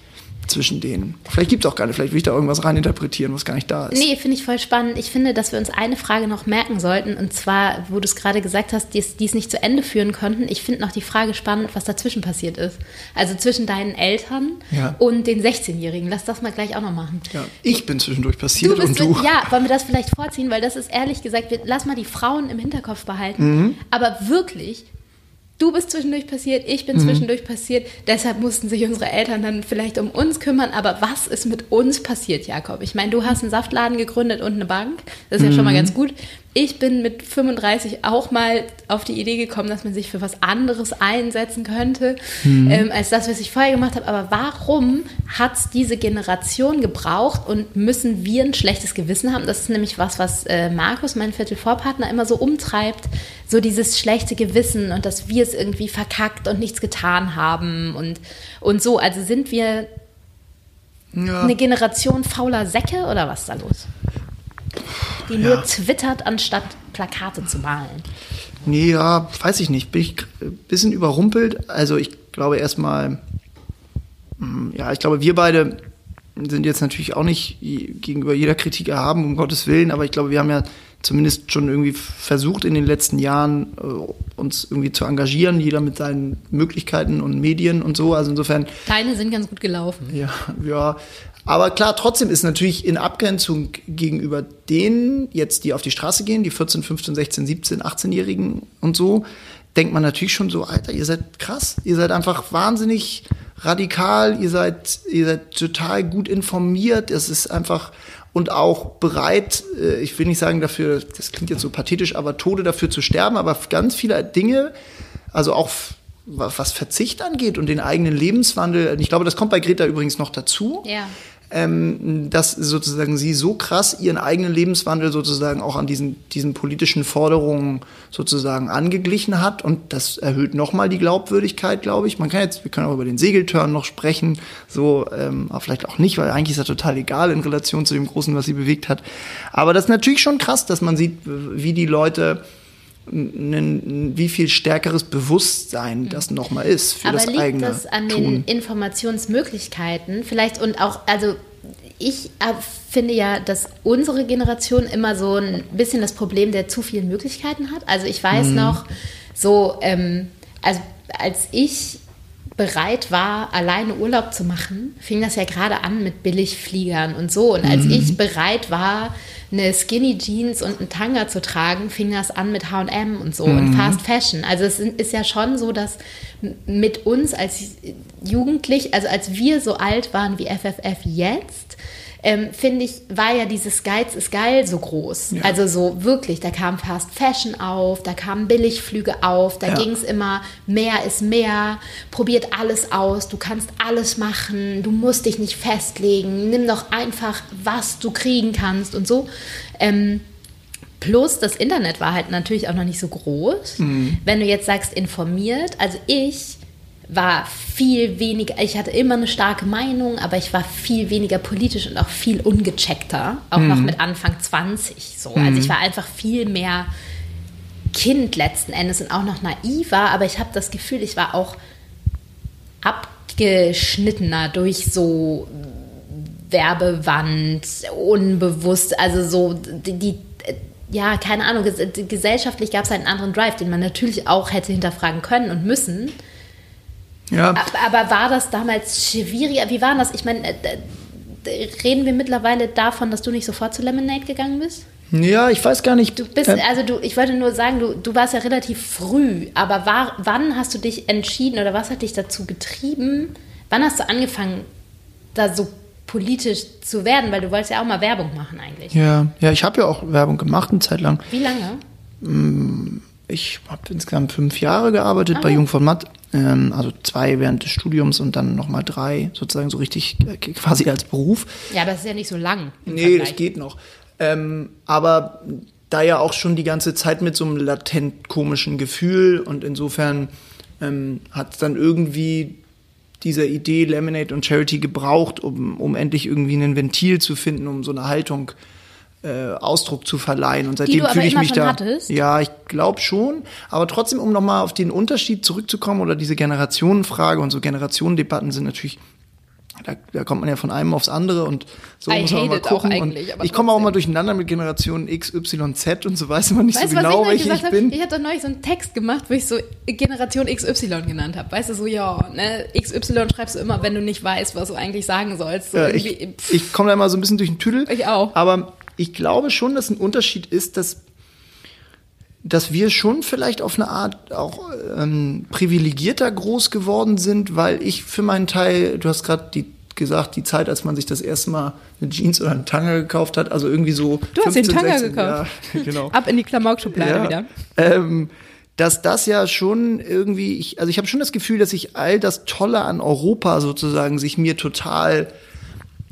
zwischen denen. Vielleicht gibt es auch gar nicht, vielleicht will ich da irgendwas reininterpretieren, was gar nicht da ist. Nee, finde ich voll spannend. Ich finde, dass wir uns eine Frage noch merken sollten, und zwar, wo du es gerade gesagt hast, die es nicht zu Ende führen konnten. Ich finde noch die Frage spannend, was dazwischen passiert ist. Also zwischen deinen Eltern ja. und den 16-Jährigen. Lass das mal gleich auch noch machen. Ja, ich bin zwischendurch passiert du und du. Ja, wollen wir das vielleicht vorziehen, weil das ist ehrlich gesagt, wir, lass mal die Frauen im Hinterkopf behalten. Mhm. Aber wirklich, du bist zwischendurch passiert, ich bin mhm. zwischendurch passiert. Deshalb mussten sich unsere Eltern dann vielleicht um uns kümmern. Aber was ist mit uns passiert, Jakob? Ich meine, du hast einen Saftladen gegründet und eine Bank. Das ist mhm. ja schon mal mhm. ganz gut. Ich bin mit 35 auch mal auf die Idee gekommen, dass man sich für was anderes einsetzen könnte, mhm. ähm, als das, was ich vorher gemacht habe. Aber warum hat es diese Generation gebraucht und müssen wir ein schlechtes Gewissen haben? Das ist nämlich was, was äh, Markus, mein Viertelvorpartner, immer so umtreibt. So dieses schlechte Gewissen und dass wir es irgendwie verkackt und nichts getan haben und, und so. Also sind wir ja. eine Generation fauler Säcke oder was ist da los? Die nur ja. twittert, anstatt Plakate zu malen. Nee, ja, weiß ich nicht. Bin ich ein bisschen überrumpelt. Also ich glaube erstmal, hm, ja, ich glaube, wir beide sind jetzt natürlich auch nicht gegenüber jeder Kritik erhaben, um Gottes Willen, aber ich glaube, wir haben ja zumindest schon irgendwie versucht in den letzten Jahren äh, uns irgendwie zu engagieren, jeder mit seinen Möglichkeiten und Medien und so. Also insofern. Deine sind ganz gut gelaufen. Ja, ja. Aber klar, trotzdem ist natürlich in Abgrenzung gegenüber denen jetzt, die auf die Straße gehen, die 14, 15, 16, 17, 18-Jährigen und so, denkt man natürlich schon so, Alter, ihr seid krass, ihr seid einfach wahnsinnig radikal, ihr seid, ihr seid total gut informiert, es ist einfach und auch bereit, äh, ich will nicht sagen dafür, das klingt jetzt so pathetisch, aber Tode dafür zu sterben, aber ganz viele Dinge, also auch was Verzicht angeht und den eigenen Lebenswandel, ich glaube, das kommt bei Greta übrigens noch dazu. Ja ähm, dass sozusagen sie so krass ihren eigenen Lebenswandel sozusagen auch an diesen, diesen politischen Forderungen sozusagen angeglichen hat. Und das erhöht nochmal die Glaubwürdigkeit, glaube ich. Man kann jetzt, wir können auch über den Segeltörn noch sprechen, so, ähm, aber vielleicht auch nicht, weil eigentlich ist er total egal in Relation zu dem Großen, was sie bewegt hat. Aber das ist natürlich schon krass, dass man sieht, wie die Leute ein, wie viel stärkeres Bewusstsein das nochmal ist für Aber das liegt eigene das an Tun. den Informationsmöglichkeiten vielleicht und auch, also ich äh, finde ja, dass unsere Generation immer so ein bisschen das Problem der zu vielen Möglichkeiten hat. Also ich weiß mhm. noch, so, ähm, also als ich bereit war, alleine Urlaub zu machen, fing das ja gerade an mit Billigfliegern und so. Und als mhm. ich bereit war, eine Skinny Jeans und einen Tanga zu tragen, fing das an mit H&M und so mhm. und Fast Fashion. Also es ist ja schon so, dass mit uns als Jugendlich, also als wir so alt waren wie FFF jetzt, ähm, finde ich, war ja dieses Geiz ist geil so groß. Ja. Also so wirklich, da kam Fast Fashion auf, da kamen Billigflüge auf, da ja. ging es immer, mehr ist mehr, probiert alles aus, du kannst alles machen, du musst dich nicht festlegen, nimm doch einfach, was du kriegen kannst und so. Ähm, Plus das Internet war halt natürlich auch noch nicht so groß. Mhm. Wenn du jetzt sagst informiert, also ich war viel weniger, ich hatte immer eine starke Meinung, aber ich war viel weniger politisch und auch viel ungecheckter, auch mhm. noch mit Anfang 20 so. Mhm. Also ich war einfach viel mehr Kind letzten Endes und auch noch naiver, aber ich habe das Gefühl, ich war auch abgeschnittener durch so Werbewand, unbewusst, also so die, die ja, keine Ahnung, gesellschaftlich gab es einen anderen Drive, den man natürlich auch hätte hinterfragen können und müssen. Ja. Aber war das damals schwieriger? Wie war das? Ich meine, äh, reden wir mittlerweile davon, dass du nicht sofort zu Lemonade gegangen bist? Ja, ich weiß gar nicht. Du bist, äh, also du, ich wollte nur sagen, du, du warst ja relativ früh, aber war, wann hast du dich entschieden oder was hat dich dazu getrieben? Wann hast du angefangen, da so politisch zu werden? Weil du wolltest ja auch mal Werbung machen eigentlich. Ja, ja, ich habe ja auch Werbung gemacht eine Zeit lang. Wie lange? Mm, ich habe insgesamt fünf Jahre gearbeitet ah. bei Jung von Matt. Ähm, also zwei während des Studiums und dann nochmal drei, sozusagen so richtig äh, quasi als Beruf. Ja, das ist ja nicht so lang. Nee, Vergleich. das geht noch. Ähm, aber da ja auch schon die ganze Zeit mit so einem latent komischen Gefühl und insofern ähm, hat es dann irgendwie dieser Idee Lemonade und Charity gebraucht, um, um endlich irgendwie ein Ventil zu finden, um so eine Haltung äh, äh, Ausdruck zu verleihen. Und seitdem fühle ich mich da. Hattest? Ja, ich glaube schon. Aber trotzdem, um nochmal auf den Unterschied zurückzukommen oder diese Generationenfrage und so Generationendebatten sind natürlich da, da, kommt man ja von einem aufs andere und so I muss man mal gucken. Und ich komme auch mal durcheinander mit Generationen X, Y, Z und so weiß man nicht weißt, so genau, welche ich, ich bin. Ich habe doch neulich so einen Text gemacht, wo ich so Generation XY genannt habe. Weißt du, so ja, ne, XY schreibst du immer, wenn du nicht weißt, was du eigentlich sagen sollst. So ja, ich, ich komme da immer so ein bisschen durch den Tüdel. Ich auch. Aber ich glaube schon, dass ein Unterschied ist, dass, dass wir schon vielleicht auf eine Art auch ähm, privilegierter groß geworden sind, weil ich für meinen Teil, du hast gerade die gesagt, die Zeit, als man sich das erste Mal eine Jeans oder einen Tanger gekauft hat, also irgendwie so. Du hast 15, den Tanger 16, gekauft. Ja, genau. Ab in die Klamaukschublade ja, wieder. Ähm, dass das ja schon irgendwie, ich, also ich habe schon das Gefühl, dass sich all das Tolle an Europa sozusagen sich mir total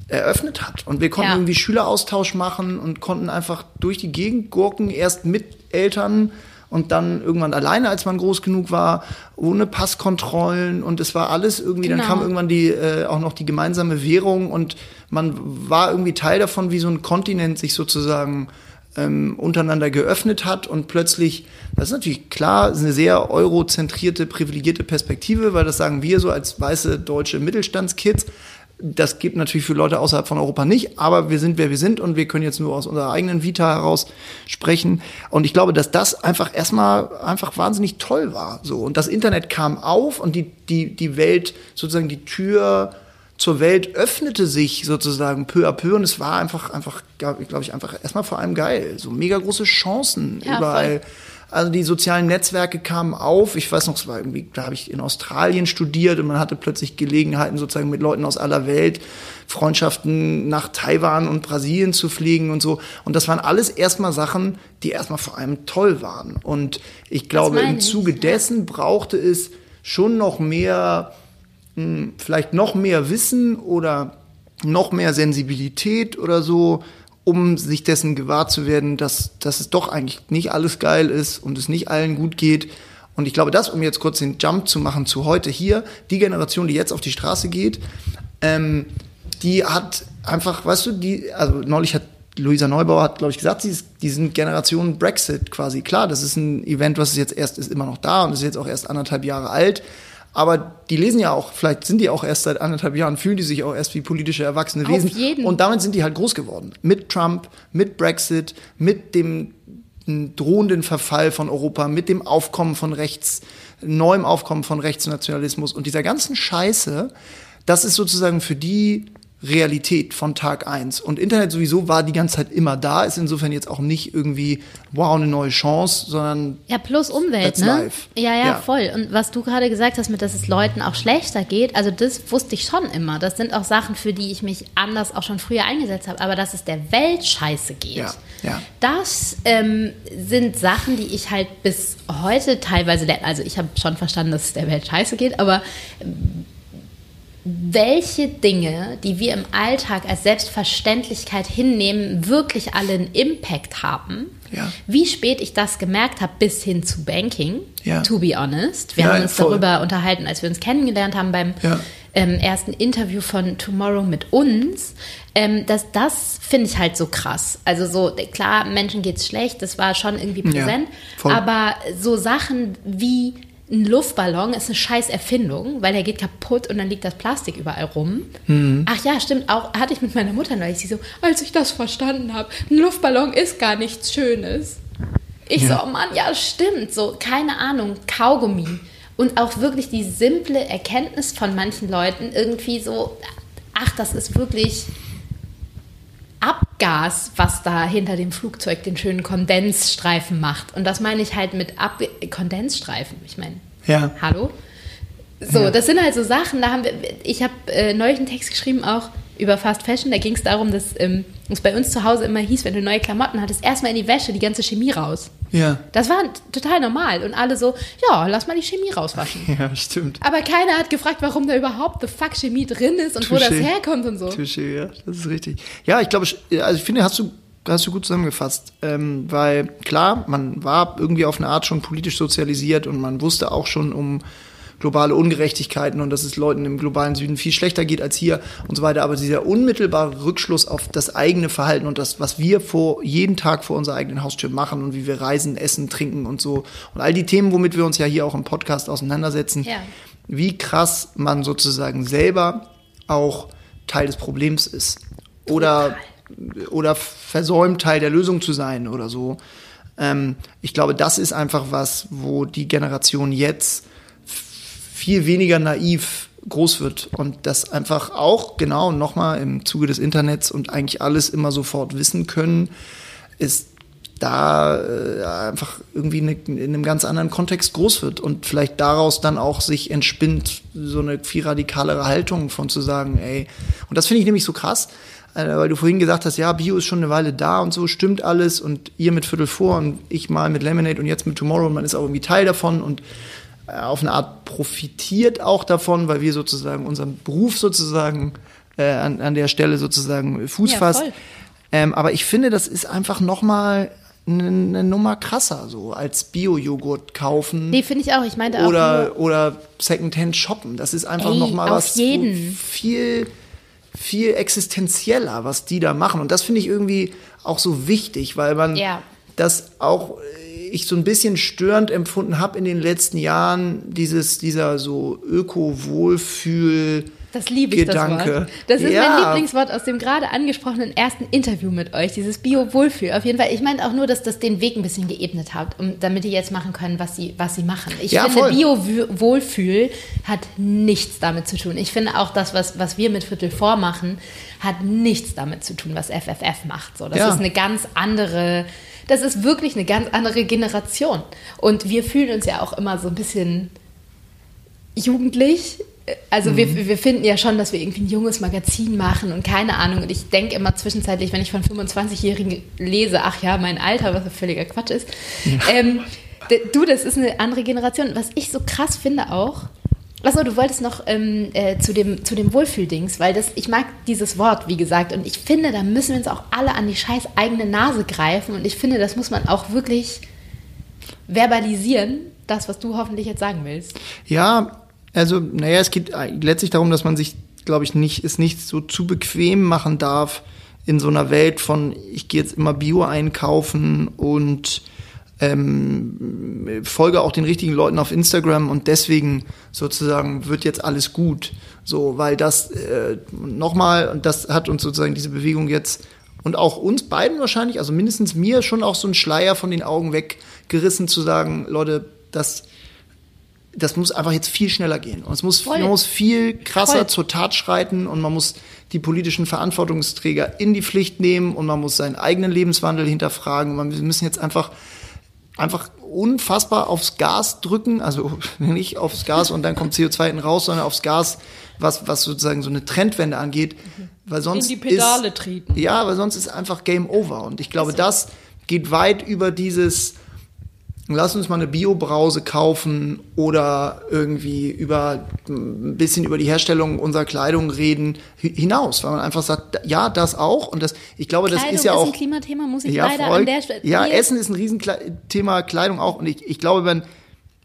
eröffnet hat. Und wir konnten ja. irgendwie Schüleraustausch machen und konnten einfach durch die Gegend gurken, erst mit Eltern und dann irgendwann alleine, als man groß genug war, ohne Passkontrollen und es war alles irgendwie, genau. dann kam irgendwann die äh, auch noch die gemeinsame Währung und man war irgendwie Teil davon, wie so ein Kontinent sich sozusagen ähm, untereinander geöffnet hat und plötzlich, das ist natürlich klar, ist eine sehr eurozentrierte, privilegierte Perspektive, weil das sagen wir so als weiße deutsche Mittelstandskids, das gibt natürlich für Leute außerhalb von Europa nicht, aber wir sind, wer wir sind und wir können jetzt nur aus unserer eigenen Vita heraus sprechen. Und ich glaube, dass das einfach erstmal einfach wahnsinnig toll war. So. Und das Internet kam auf und die, die, die Welt, sozusagen die Tür zur Welt öffnete sich sozusagen peu à peu und es war einfach, einfach, glaube ich, einfach erstmal vor allem geil. So mega große Chancen ja, überall. Voll also die sozialen Netzwerke kamen auf. Ich weiß noch, es war irgendwie, da habe ich in Australien studiert und man hatte plötzlich Gelegenheiten, sozusagen mit Leuten aus aller Welt Freundschaften nach Taiwan und Brasilien zu fliegen und so. Und das waren alles erstmal Sachen, die erstmal vor allem toll waren. Und ich glaube, im Zuge ich, dessen brauchte es schon noch mehr, hm, vielleicht noch mehr Wissen oder noch mehr Sensibilität oder so, um sich dessen gewahr zu werden, dass, dass es doch eigentlich nicht alles geil ist und es nicht allen gut geht. Und ich glaube, das, um jetzt kurz den Jump zu machen zu heute hier, die Generation, die jetzt auf die Straße geht, ähm, die hat einfach, weißt du, die, also neulich hat Luisa Neubauer hat, glaube ich, gesagt, sie ist, die sind Generation Brexit quasi. Klar, das ist ein Event, was jetzt erst ist, immer noch da und ist jetzt auch erst anderthalb Jahre alt. Aber die lesen ja auch, vielleicht sind die auch erst seit anderthalb Jahren, fühlen die sich auch erst wie politische erwachsene Auf Wesen. Jeden. Und damit sind die halt groß geworden. Mit Trump, mit Brexit, mit dem drohenden Verfall von Europa, mit dem Aufkommen von Rechts, neuem Aufkommen von Rechtsnationalismus und dieser ganzen Scheiße. Das ist sozusagen für die Realität von Tag eins Und Internet sowieso war die ganze Zeit immer da, ist insofern jetzt auch nicht irgendwie, wow, eine neue Chance, sondern. Ja, plus Umwelt, ne? Live. Ja, ja, ja, voll. Und was du gerade gesagt hast, mit dass es Leuten auch schlechter geht, also das wusste ich schon immer. Das sind auch Sachen, für die ich mich anders auch schon früher eingesetzt habe. Aber dass es der Welt scheiße geht, ja, ja. das ähm, sind Sachen, die ich halt bis heute teilweise lerne. Also ich habe schon verstanden, dass es der Welt scheiße geht, aber welche Dinge, die wir im Alltag als Selbstverständlichkeit hinnehmen, wirklich alle einen Impact haben. Ja. Wie spät ich das gemerkt habe, bis hin zu Banking, ja. to be honest. Wir ja, haben uns voll. darüber unterhalten, als wir uns kennengelernt haben beim ähm, ersten Interview von Tomorrow mit uns. Ähm, das das finde ich halt so krass. Also so, klar, Menschen geht es schlecht, das war schon irgendwie präsent. aber so Sachen wie ein Luftballon ist eine scheiß Erfindung, weil der geht kaputt und dann liegt das Plastik überall rum. Mhm. Ach ja, stimmt, auch hatte ich mit meiner Mutter neulich, sie so, als ich das verstanden habe, ein Luftballon ist gar nichts Schönes. Ich ja. so, oh Mann, ja, stimmt, so, keine Ahnung, Kaugummi. Und auch wirklich die simple Erkenntnis von manchen Leuten irgendwie so, ach, das ist wirklich Abgas, was da hinter dem Flugzeug den schönen Kondensstreifen macht. Und das meine ich halt mit Ab Kondensstreifen. Ich meine, ja. hallo? So, ja. das sind halt so Sachen, da haben wir, ich habe äh, neulich einen Text geschrieben auch über Fast Fashion, da ging es darum, dass ähm, es bei uns zu Hause immer hieß, wenn du neue Klamotten hattest, erstmal in die Wäsche die ganze Chemie raus. Ja. Das war total normal und alle so, ja, lass mal die Chemie rauswaschen. Ja, stimmt. Aber keiner hat gefragt, warum da überhaupt the fuck Chemie drin ist und Touché. wo das herkommt und so. Touché, ja, das ist richtig. Ja, ich glaube, also ich finde, hast du hast du gut zusammengefasst. Ähm, weil klar, man war irgendwie auf eine Art schon politisch sozialisiert und man wusste auch schon um globale Ungerechtigkeiten und dass es Leuten im globalen Süden viel schlechter geht als hier und so weiter. Aber dieser unmittelbare Rückschluss auf das eigene Verhalten und das, was wir vor jeden Tag vor unserer eigenen Haustür machen und wie wir reisen, essen, trinken und so und all die Themen, womit wir uns ja hier auch im Podcast auseinandersetzen, ja. wie krass man sozusagen selber auch Teil des Problems ist oder oder versäumt Teil der Lösung zu sein oder so. Ähm, ich glaube, das ist einfach was, wo die Generation jetzt viel weniger naiv groß wird und das einfach auch genau nochmal im Zuge des Internets und eigentlich alles immer sofort wissen können, ist da äh, einfach irgendwie ne, in einem ganz anderen Kontext groß wird und vielleicht daraus dann auch sich entspinnt, so eine viel radikalere Haltung von zu sagen, ey, und das finde ich nämlich so krass, äh, weil du vorhin gesagt hast, ja, Bio ist schon eine Weile da und so, stimmt alles und ihr mit Viertel vor und ich mal mit Lemonade und jetzt mit Tomorrow und man ist auch irgendwie Teil davon und auf eine Art profitiert auch davon, weil wir sozusagen unseren Beruf sozusagen äh, an, an der Stelle sozusagen Fuß Ja, fasst. Ähm, aber ich finde, das ist einfach noch mal eine, Nummer krasser, so als Bio-Joghurt kaufen Nee, finde ich auch. Ich meinte auch oder, nur, oder Secondhand shoppen. Das ist einfach Ey, noch mal auf was jeden. viel viel existenzieller, was die da machen. Und das finde ich irgendwie auch so wichtig, weil man Ja. das auch äh, ich so ein bisschen störend empfunden habe in den letzten Jahren, dieses, dieser so Öko-Wohlfühl. das liebe ich, Gedanke. das Wort. Das ist Ja. mein Lieblingswort aus dem gerade angesprochenen ersten Interview mit euch, dieses Bio-Wohlfühl. Auf jeden Fall. Ich meinte auch nur, dass das den Weg ein bisschen geebnet hat, um, damit die jetzt machen können, was sie, was sie machen. Ich Ja, finde. Bio-Wohlfühl hat nichts damit zu tun. Ich finde auch das, was, was wir mit Viertel vor machen, hat nichts damit zu tun, was FFF macht. So, das Ja. ist eine ganz andere, das ist wirklich eine ganz andere Generation. Und wir fühlen uns ja auch immer so ein bisschen jugendlich. Also Mhm. wir, wir finden ja schon, dass wir irgendwie ein junges Magazin machen und keine Ahnung. Und ich denke immer zwischenzeitlich, wenn ich von 25-Jährigen lese, ach ja, mein Alter, was völliger Quatsch ist. Ähm, d- du, das ist eine andere Generation. Was ich so krass finde auch, Achso, du wolltest noch ähm, äh, zu dem, zu dem Wohlfühldings, weil das, ich mag dieses Wort, wie gesagt, und ich finde, da müssen wir uns auch alle an die scheiß eigene Nase greifen und ich finde, das muss man auch wirklich verbalisieren, das, was du hoffentlich jetzt sagen willst. Ja, also, naja, es geht letztlich darum, dass man sich, glaube ich, nicht, es nicht so zu bequem machen darf in so einer Welt von, ich gehe jetzt immer Bio einkaufen und ähm, folge auch den richtigen Leuten auf Instagram und deswegen sozusagen wird jetzt alles gut. So, weil das äh, nochmal, und das hat uns sozusagen diese Bewegung jetzt und auch uns beiden wahrscheinlich, also mindestens mir schon auch so ein Schleier von den Augen weggerissen zu sagen, Leute, das das muss einfach jetzt viel schneller gehen. Und es muss, Voll. man muss viel krasser Voll. zur Tat schreiten und man muss die politischen Verantwortungsträger in die Pflicht nehmen und man muss seinen eigenen Lebenswandel hinterfragen. Man, wir müssen jetzt einfach, einfach unfassbar aufs Gas drücken, also nicht aufs Gas und dann kommt CO2 hinten raus, sondern aufs Gas, was, was sozusagen so eine Trendwende angeht. Weil sonst die Pedale ist, treten. Ja, weil sonst ist einfach Game Over. Und ich glaube, das geht weit über dieses, lass uns mal eine Biobrause kaufen oder irgendwie über ein bisschen über die Herstellung unserer Kleidung reden hi- hinaus, weil man einfach sagt, ja, das auch und das ich glaube, das Kleidung ist ja auch ein Klimathema, muss ich ja, leider voll. an der Stelle. Ja, Essen ist ein Riesenthema, Kleidung auch. Und ich, ich glaube, wenn,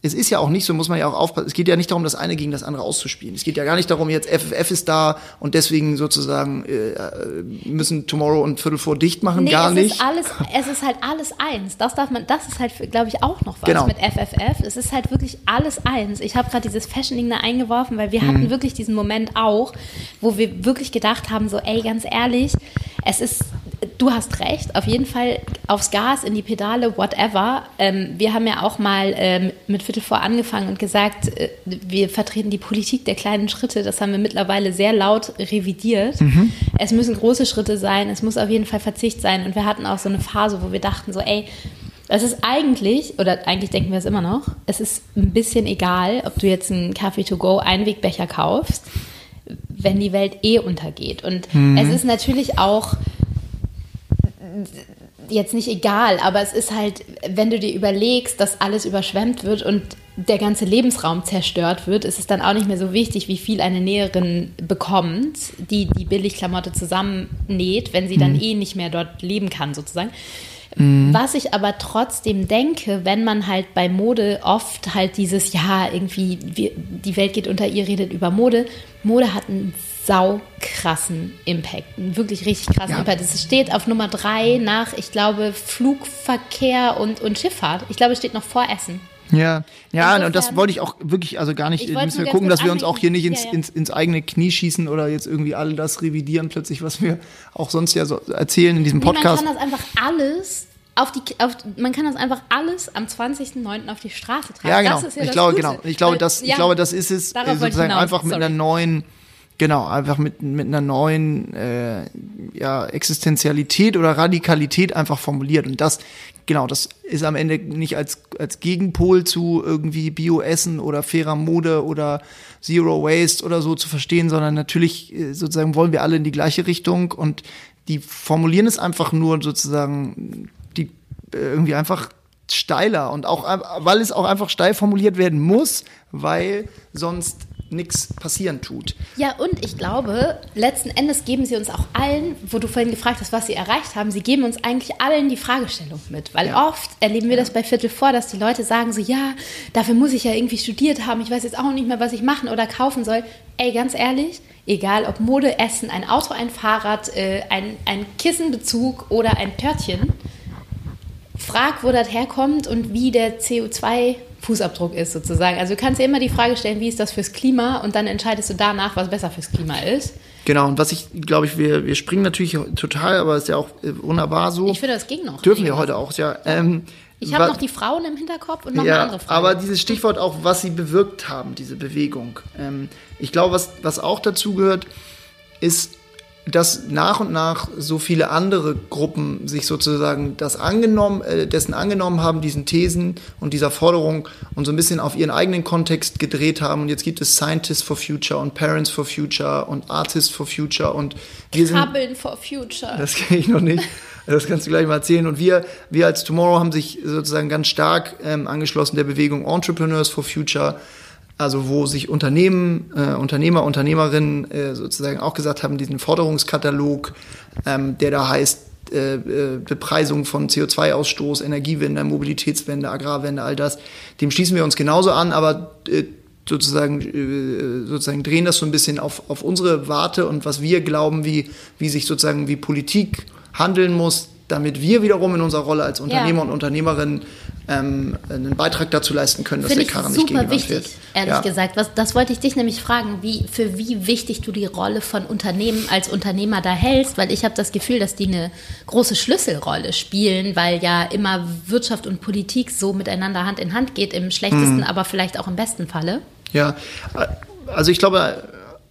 es ist ja auch nicht so, muss man ja auch aufpassen. Es geht ja nicht darum, das eine gegen das andere auszuspielen. Es geht ja gar nicht darum, jetzt FFF ist da und deswegen sozusagen äh, müssen Tomorrow und Viertel vor dicht machen. Nee, gar es nicht. Ist alles, es ist halt alles eins. Das darf man, das ist halt, glaube ich, auch noch was Genau. mit FFF. Es ist halt wirklich alles eins. Ich habe gerade dieses Fashion-Ding da eingeworfen, weil wir Mhm. hatten wirklich diesen Moment auch, wo wir wirklich gedacht haben, so, ey, ganz ehrlich, es ist, du hast recht, auf jeden Fall aufs Gas, in die Pedale, whatever. Ähm, wir haben ja auch mal ähm, mit Viertel vor angefangen und gesagt, äh, wir vertreten die Politik der kleinen Schritte. Das haben wir mittlerweile sehr laut revidiert. Es müssen große Schritte sein, es muss auf jeden Fall Verzicht sein. Und wir hatten auch so eine Phase, wo wir dachten so, ey, es ist eigentlich, oder eigentlich denken wir es immer noch, es ist ein bisschen egal, ob du jetzt einen Kaffee to go Einwegbecher kaufst, wenn die Welt eh untergeht. Und es ist natürlich auch jetzt nicht egal, aber es ist halt, wenn du dir überlegst, dass alles überschwemmt wird und der ganze Lebensraum zerstört wird, ist es dann auch nicht mehr so wichtig, wie viel eine Näherin bekommt, die die Billigklamotte zusammennäht, wenn sie dann eh nicht mehr dort leben kann, sozusagen. Was ich aber trotzdem denke, wenn man halt bei Mode oft halt dieses, ja, irgendwie, wir, die Welt geht unter, ihr redet über Mode. Mode hat einen sau krassen Impact, einen wirklich richtig krassen Ja. Impact. Es steht auf Nummer drei nach, ich glaube, Flugverkehr und, und Schifffahrt. Ich glaube, es steht noch vor Essen. Ja, ja, Insofern- und das wollte ich auch wirklich, also gar nicht, müssen wir gucken, dass wir uns auch hier nicht ins. Ja, ja. Ins, ins eigene Knie schießen oder jetzt irgendwie all das revidieren plötzlich, was wir auch sonst ja so erzählen in diesem Nee, Podcast. Man kann das einfach alles auf die, auf, man kann das einfach alles am 20.09. auf die Straße tragen. Ja, genau. Ja ich glaube, Gute. genau. Ich glaube, das, ich glaube, das ist es, darauf sozusagen einfach mit Sorry. einer neuen Genau, einfach mit, mit einer neuen äh, ja, Existenzialität oder Radikalität einfach formuliert. Und das, genau, das ist am Ende nicht als, als Gegenpol zu irgendwie Bioessen oder fairer Mode oder Zero Waste oder so zu verstehen, sondern natürlich äh, sozusagen wollen wir alle in die gleiche Richtung und die formulieren es einfach nur sozusagen, die äh, irgendwie einfach steiler und auch, weil es auch einfach steil formuliert werden muss, weil sonst nichts passieren tut. Ja, und ich glaube, letzten Endes geben sie uns auch allen, wo du vorhin gefragt hast, was sie erreicht haben, sie geben uns eigentlich allen die Fragestellung mit. Weil ja. oft erleben wir das bei Viertel vor, dass die Leute sagen so, ja, dafür muss ich ja irgendwie studiert haben, ich weiß jetzt auch nicht mehr, was ich machen oder kaufen soll. Ey, ganz ehrlich, egal ob Mode, Essen, ein Auto, ein Fahrrad, äh, ein, ein Kissenbezug oder ein Törtchen, frag, wo das herkommt und wie der CO2 Fußabdruck ist sozusagen. Also du kannst dir immer die Frage stellen, wie ist das fürs Klima und dann entscheidest du danach, was besser fürs Klima ist. Genau, und was ich, glaube ich, wir, wir springen natürlich total, aber ist ja auch äh, wunderbar so. Ich finde, das ging noch. Dürfen wir heute auch, ja. Ähm, ich habe noch die Frauen im Hinterkopf und noch ja, eine andere Frage. Aber dieses Stichwort auch, was sie bewirkt haben, diese Bewegung. Ähm, ich glaube, was, was auch dazu gehört, ist dass nach und nach so viele andere Gruppen sich sozusagen das angenommen, äh, dessen angenommen haben, diesen Thesen und dieser Forderung und so ein bisschen auf ihren eigenen Kontext gedreht haben. Und jetzt gibt es Scientists for Future und Parents for Future und Artists for Future und wir sind. Krabbeln for Future. Das kenne ich noch nicht. Das kannst du gleich mal erzählen. Und wir, wir als Tomorrow haben sich sozusagen ganz stark ähm, angeschlossen der Bewegung Entrepreneurs for Future also wo sich Unternehmen, äh, Unternehmer, Unternehmerinnen äh, sozusagen auch gesagt haben, diesen Forderungskatalog, ähm, der da heißt, äh, äh Bepreisung von CO2-Ausstoß, Energiewende, Mobilitätswende, Agrarwende, all das, dem schließen wir uns genauso an, aber äh, sozusagen, äh, sozusagen drehen das so ein bisschen auf, auf unsere Warte und was wir glauben, wie, wie sich sozusagen wie Politik handeln muss, damit wir wiederum in unserer Rolle als Unternehmer ja. und Unternehmerin ähm, einen Beitrag dazu leisten können, dass Finde der Karren nicht gegen wichtig, wird. Ehrlich ja. gesagt, Was, das wollte ich dich nämlich fragen, wie, für wie wichtig du die Rolle von Unternehmen als Unternehmer da hältst, weil ich habe das Gefühl, dass die eine große Schlüsselrolle spielen, weil ja immer Wirtschaft und Politik so miteinander Hand in Hand geht, im schlechtesten, hm. aber vielleicht auch im besten Falle. Ja, also ich glaube,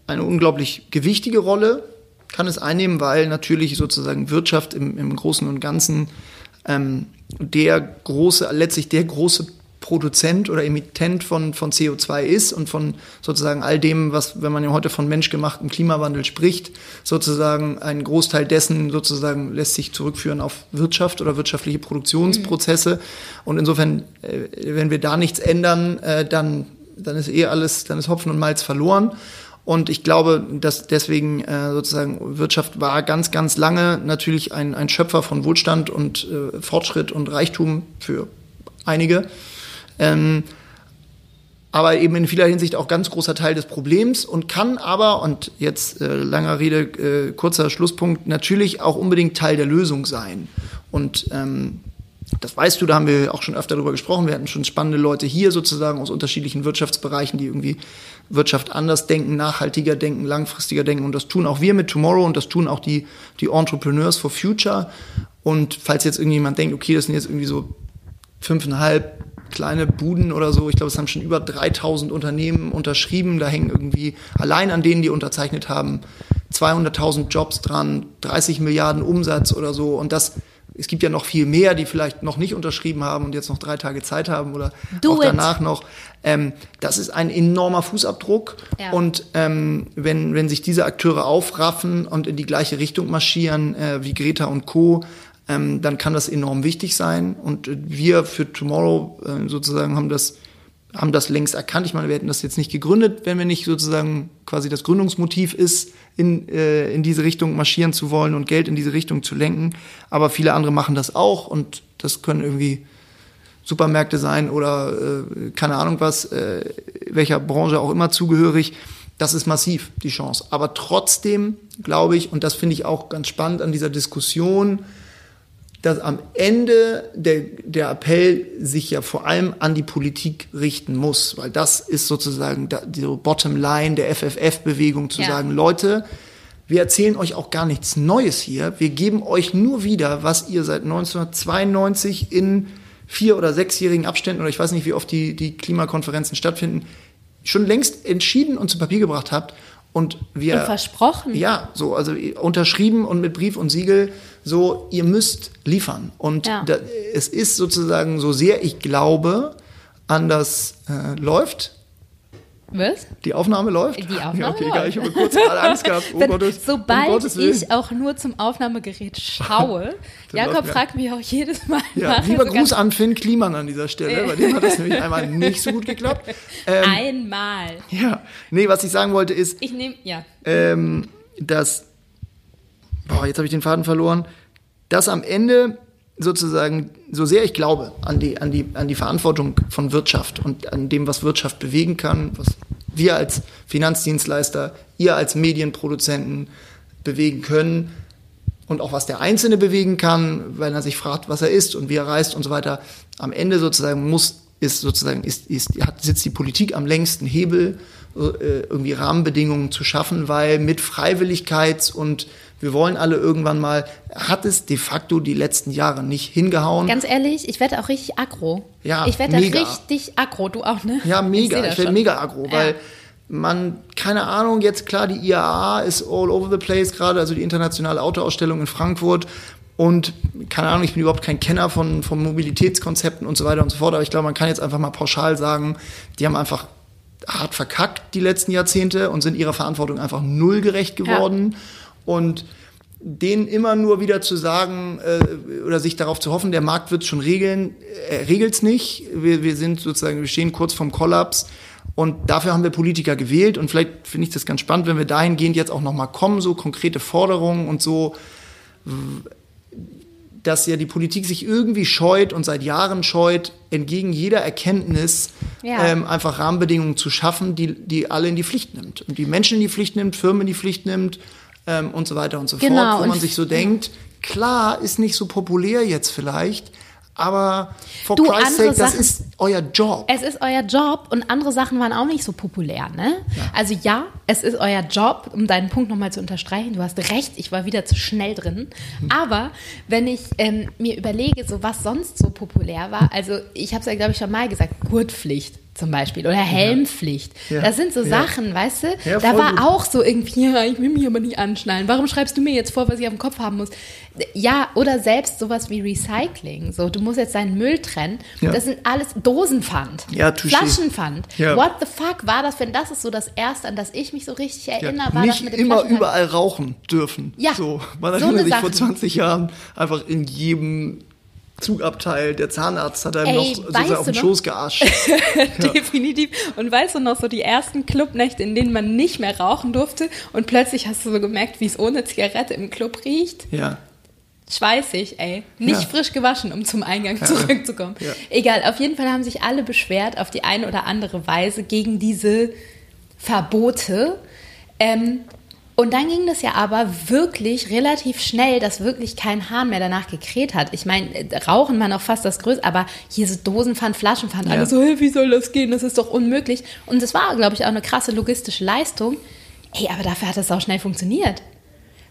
eine unglaublich gewichtige Rolle kann es einnehmen, weil natürlich sozusagen Wirtschaft im, im Großen und Ganzen ähm, der große, letztlich der große Produzent oder Emittent von, von CO2 ist und von sozusagen all dem, was, wenn man ja heute von menschgemachtem Klimawandel spricht, sozusagen ein Großteil dessen sozusagen lässt sich zurückführen auf Wirtschaft oder wirtschaftliche Produktionsprozesse. Mhm. Und insofern, äh, wenn wir da nichts ändern, äh, dann, dann ist eh alles, dann ist Hopfen und Malz verloren. Und ich glaube, dass deswegen äh, sozusagen Wirtschaft war ganz, ganz lange natürlich ein, ein Schöpfer von Wohlstand und äh, Fortschritt und Reichtum für einige. Ähm, aber eben in vieler Hinsicht auch ganz großer Teil des Problems und kann aber, und jetzt äh, langer Rede, äh, kurzer Schlusspunkt, natürlich auch unbedingt Teil der Lösung sein. Und ähm, das weißt du, da haben wir auch schon öfter darüber gesprochen. Wir hatten schon spannende Leute hier sozusagen aus unterschiedlichen Wirtschaftsbereichen, die irgendwie Wirtschaft anders denken, nachhaltiger denken, langfristiger denken. Und das tun auch wir mit Tomorrow und das tun auch die, die Entrepreneurs for Future. Und falls jetzt irgendjemand denkt, okay, das sind jetzt irgendwie so fünfeinhalb kleine Buden oder so, ich glaube, es haben schon über 3000 Unternehmen unterschrieben. Da hängen irgendwie allein an denen, die unterzeichnet haben, 200.000 Jobs dran, 30 Milliarden Umsatz oder so. Und das es gibt ja noch viel mehr, die vielleicht noch nicht unterschrieben haben und jetzt noch drei Tage Zeit haben oder Do auch it. danach noch. Ähm, das ist ein enormer Fußabdruck. Ja. Und ähm, wenn, wenn sich diese Akteure aufraffen und in die gleiche Richtung marschieren, äh, wie Greta und Co., ähm, dann kann das enorm wichtig sein. Und wir für Tomorrow äh, sozusagen haben das haben das längst erkannt. Ich meine, wir hätten das jetzt nicht gegründet, wenn wir nicht sozusagen quasi das Gründungsmotiv ist, in, äh, in diese Richtung marschieren zu wollen und Geld in diese Richtung zu lenken. Aber viele andere machen das auch und das können irgendwie Supermärkte sein oder äh, keine Ahnung was, äh, welcher Branche auch immer zugehörig. Das ist massiv, die Chance. Aber trotzdem glaube ich, und das finde ich auch ganz spannend an dieser Diskussion, dass am Ende der, der Appell sich ja vor allem an die Politik richten muss, weil das ist sozusagen die Bottom Line der FFF-Bewegung, zu ja. sagen, Leute, wir erzählen euch auch gar nichts Neues hier, wir geben euch nur wieder, was ihr seit 1992 in vier- oder sechsjährigen Abständen, oder ich weiß nicht, wie oft die, die Klimakonferenzen stattfinden, schon längst entschieden und zu Papier gebracht habt und wir. Und versprochen. Ja, so, also unterschrieben und mit Brief und Siegel, so, ihr müsst liefern. Und Ja. da, es ist sozusagen so sehr ich glaube, an das äh, läuft. Was? Die Aufnahme läuft? Die Aufnahme ja, okay, läuft. egal, ich habe kurz gerade Angst gehabt. Oh Wenn, Gottes, um sobald Gottes Willen. ich auch nur zum Aufnahmegerät schaue, Dann Jakob fragt mich auch jedes Mal Ja, nach, lieber so Gruß an Finn Kliman an dieser Stelle, bei dem hat das nämlich einmal nicht so gut geklappt. Ähm, einmal. ja, nee, was ich sagen wollte ist, Ich nehme, ja. ähm, dass, boah, jetzt habe ich den Faden verloren, dass am Ende sozusagen, so sehr ich glaube an die, an, die, an die Verantwortung von Wirtschaft und an dem, was Wirtschaft bewegen kann, was wir als Finanzdienstleister, ihr als Medienproduzenten bewegen können und auch was der Einzelne bewegen kann, weil er sich fragt, was er ist und wie er reist und so weiter. Am Ende sozusagen muss, ist sozusagen, ist, ist, hat, sitzt die Politik am längsten Hebel, äh, irgendwie Rahmenbedingungen zu schaffen, weil mit Freiwilligkeits- und wir wollen alle irgendwann mal, hat es de facto die letzten Jahre nicht hingehauen. Ganz ehrlich, ich werde auch richtig aggro. Ja, ich werde richtig aggro. Du auch, ne? Ja, Ich mega. Ich, das werde mega aggro, weil man, keine Ahnung, jetzt klar, die IAA ist all over the place gerade, also die internationale Autoausstellung in Frankfurt. Und keine Ahnung, ich bin überhaupt kein Kenner von, von Mobilitätskonzepten und so weiter und so fort, aber ich glaube, man kann jetzt einfach mal pauschal sagen, die haben einfach hart verkackt die letzten Jahrzehnte und sind ihrer Verantwortung einfach null gerecht geworden. Und denen immer nur wieder zu sagen äh, oder sich darauf zu hoffen, der Markt wird es schon regeln, er regelt's nicht. Wir, wir sind sozusagen, wir stehen kurz vorm Kollaps und dafür haben wir Politiker gewählt und vielleicht finde ich das ganz spannend, wenn wir dahingehend jetzt auch nochmal kommen, so konkrete Forderungen und so, dass ja die Politik sich irgendwie scheut und seit Jahren scheut, entgegen jeder Erkenntnis Ja. ähm, einfach Rahmenbedingungen zu schaffen, die, die alle in die Pflicht nimmt. Und die Menschen in die Pflicht nimmt, Firmen in die Pflicht nimmt ähm, und so weiter und so Genau, fort, wo man sich so denkt, klar, ist nicht so populär jetzt vielleicht, aber for Du, Christ's sake, das Sachen- ist euer Job. Es ist euer Job und andere Sachen waren auch nicht so populär, ne? Also ja, es ist euer Job, um deinen Punkt nochmal zu unterstreichen. Du hast recht, ich war wieder zu schnell drin. Aber wenn ich ähm, mir überlege, so was sonst so populär war, also ich habe es ja, glaube ich, schon mal gesagt, Gurtpflicht zum Beispiel oder Helmpflicht. Ja. Das sind so Ja. Sachen, weißt du? Ja, da war gut. auch so irgendwie, ja, ich will mich aber nicht anschnallen. Warum schreibst du mir jetzt vor, was ich auf dem Kopf haben muss? Ja, oder selbst sowas wie Recycling. So, du musst jetzt deinen Müll trennen. Das sind alles Dosenpfand. Flaschenpfand. What the fuck war das, wenn das ist so das Erste, an das ich mich so richtig erinnere, war das nicht mit dem immer überall rauchen dürfen. Ja, so. Man so erinnert sich vor Sachen. 20 Jahren einfach in jedem Zugabteil, der Zahnarzt hat einem Ey, noch sozusagen auf den noch? Schoß gearscht. Definitiv. Und weißt du noch, so die ersten Clubnächte, in denen man nicht mehr rauchen durfte und plötzlich hast du so gemerkt, wie es ohne Zigarette im Club riecht? ja. Schweißig, ey. Nicht Ja. frisch gewaschen, um zum Eingang zurückzukommen. Ja. Egal, auf jeden Fall haben sich alle beschwert auf die eine oder andere Weise gegen diese Verbote. Ähm, und dann ging das ja aber wirklich relativ schnell, dass wirklich kein Hahn mehr danach gekräht hat. Ich meine, Rauchen war noch fast das Größte, aber hier so Dosenpfand, Flaschenpfand, alle Ja. so, hey, wie soll das gehen? Das ist doch unmöglich. Und das war, glaube ich, auch eine krasse logistische Leistung. Ey, aber dafür hat das auch schnell funktioniert.